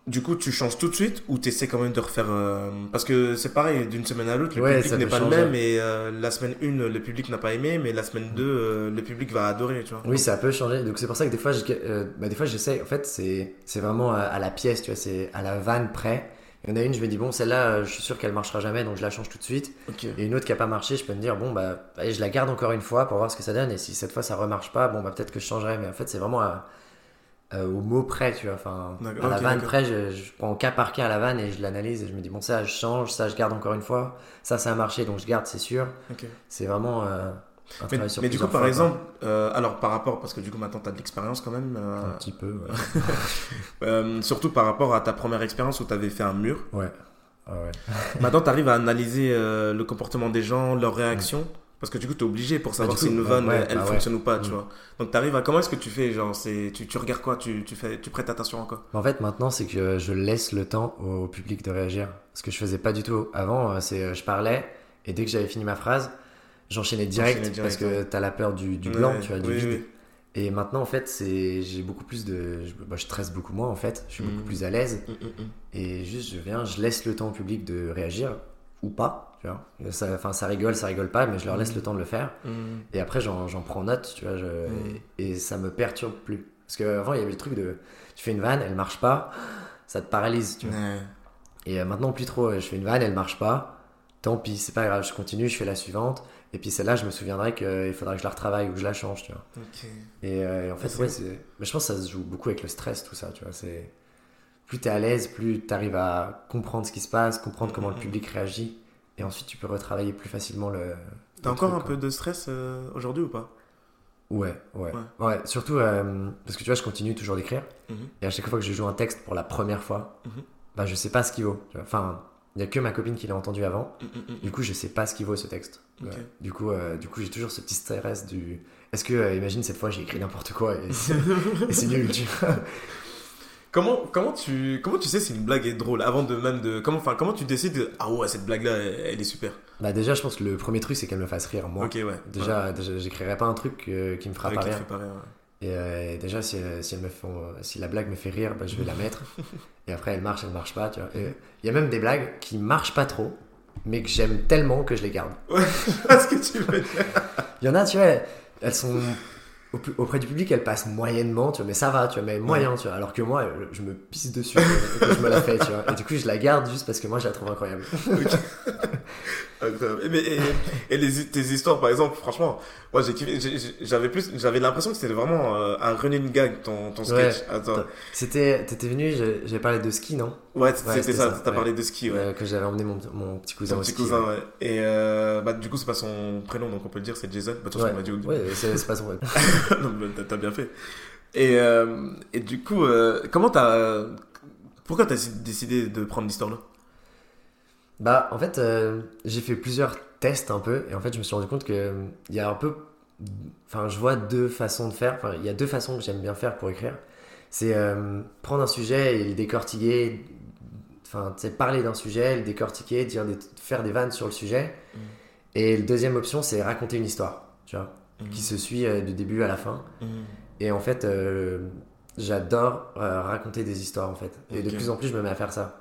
Du coup, tu changes tout de suite ou tu essaies quand même de refaire. euh, Parce que c'est pareil, d'une semaine à l'autre, le Ouais, public n'est pas changer. le même, et euh, la semaine 1, le public n'a pas aimé, mais la semaine 2, euh, le public va adorer, tu vois. Oui, ça peut changer. Donc c'est pour ça que des fois, je, euh, bah, des fois j'essaie. En fait, c'est c'est vraiment à, à la pièce, tu vois, c'est à la vanne près. Il y en a une, je me dis bon, celle-là, euh, je suis sûr qu'elle marchera jamais, donc je la change tout de suite. Et une autre qui a pas marché, je peux me dire bon bah, allez, je la garde encore une fois pour voir ce que ça donne. Et si cette fois ça remarche pas, bon bah peut-être que je changerai. Mais en fait, c'est vraiment à- euh, au mot près, tu vois. Enfin, à la vanne près, je, je prends cas par cas à la vanne et je l'analyse et je me dis bon ça, je change, ça, je garde encore une fois. Ça, ça a marché, donc je garde, c'est sûr. C'est vraiment euh, Mais, du coup, par fois, exemple, euh, alors par rapport, parce que du coup maintenant tu as de l'expérience quand même, euh, un petit peu. Ouais. euh, surtout par rapport à ta première expérience où tu avais fait un mur. ouais. Ah ouais. Maintenant, tu arrives à analyser le comportement des gens, leurs réactions. Parce que du coup, tu es obligé pour savoir du si coup, une vanne, elle bah fonctionne ou pas, tu Mm. vois. Donc, tu arrives à. Comment est-ce que tu fais Genre, c'est tu, tu regardes quoi? Tu, tu, fais, tu prêtes attention à quoi? En fait, maintenant, c'est que je laisse le temps au public de réagir. Ce que je faisais pas du tout avant, c'est je parlais et dès que j'avais fini ma phrase, j'enchaînais direct, parce que t'as la peur du, du blanc, Ouais, tu vois, du oui, vide. oui. Et maintenant, en fait, c'est j'ai beaucoup plus de, je, bah, je stresse beaucoup moins en fait. Je suis Mm. beaucoup plus à l'aise Mm, mm, mm. et juste je viens, je laisse le temps au public de réagir ou pas, tu vois. Ça, enfin, ça rigole, ça rigole pas, mais je leur laisse Mm. le temps de le faire. Mm. Et après, j'en prends note, tu vois, je- Mm. et, et ça me perturbe plus. Parce qu'avant, il y avait le truc de, tu fais une vanne, elle marche pas, ça te paralyse, tu vois. Et euh, maintenant, plus trop, je fais une vanne, elle marche pas, tant pis, c'est pas grave, je continue, je fais la suivante, et puis celle-là, je me souviendrai qu'il faudra que je la retravaille ou que je la change, tu vois. Et, euh, et en fait, ouais. Mais je pense que ça se joue beaucoup avec le stress, tout ça, tu vois. C'est. Plus t'es à l'aise, plus t'arrives à comprendre ce qui se passe, comprendre comment le public réagit, et ensuite tu peux retravailler plus facilement le. T'as encore truc, un quoi. peu de stress euh, aujourd'hui ou pas? Ouais, ouais. Ouais. Ouais, surtout euh, parce que tu vois, je continue toujours d'écrire. Mhm. Et à chaque fois que je joue un texte pour la première fois, Mhm. bah je sais pas ce qu'il vaut. tu vois. Enfin, il y a que ma copine qui l'a entendu avant. Mm, mm, mm. Du coup, je sais pas ce qu'il vaut ce texte. Ouais. Du coup, euh, du coup, j'ai toujours ce petit stress du. Est-ce que, euh, imagine cette fois, j'ai écrit n'importe quoi et c'est nul, tu vois. Comment, comment, tu, comment tu sais si une blague est drôle avant de même de. Comment, enfin, comment tu décides de, Ah ouais, cette blague-là, elle, elle est super? Bah déjà, je pense que le premier truc, c'est qu'elle me fasse rire, moi. Ok, ouais. Déjà, déjà, j'écrirais pas un truc euh, qui me fera Ouais, pas rire. fait pas rire, ouais. Et déjà, si, si, elle me font, si la blague me fait rire, bah, je vais la mettre. Et après, elle marche, elle marche pas, tu vois. Et Il y a même des blagues qui marchent pas trop, mais que j'aime tellement que je les garde. Ce que tu veux dire. Il y en a, tu vois, elles sont auprès du public, elles passent moyennement, tu vois, mais ça va, tu vois, mais moyen, tu vois. Alors que moi, je me pisse dessus je me la fais, tu vois. Et du coup, je la garde juste parce que moi, je la trouve incroyable. Incroyable. Et, mais- et- et les, tes histoires, par exemple, franchement, moi j'ai J'avais plus, j'avais l'impression que c'était vraiment euh, un running gag ton, ton sketch. Ouais. Attends. C'était, t'étais venu, j'ai- j'avais parlé de ski, non? Ouais, c'était ça. T'as ouais. parlé de ski, ouais. Euh, Que j'avais emmené mon, mon petit cousin Ton au petit ski. cousin, ouais. Et euh, bah, du coup, c'est pas son prénom, donc on peut le dire, c'est Jason. Bah, de toute façon, Ouais, on m'a dit ouais, c'est pas son Non, mais t'as- bien fait. Et, euh, et du coup, euh, comment t'as. Pourquoi t'as décidé de prendre l'histoire-là? Bah, en fait, euh, j'ai fait plusieurs tests un peu, et en fait, je me suis rendu compte que euh, y a un peu. Enfin, je vois deux façons de faire. Enfin, il y a deux façons que j'aime bien faire pour écrire. C'est euh, prendre un sujet et le décortiquer. Enfin, sais, parler d'un sujet, le décortiquer, dire des- faire des vannes sur le sujet. Mm. Et la deuxième option, c'est raconter une histoire, tu vois, Mhm. qui se suit du début à la fin. Mhm. Et en fait, j'adore raconter des histoires en fait. Et de plus en plus, je me mets à faire ça.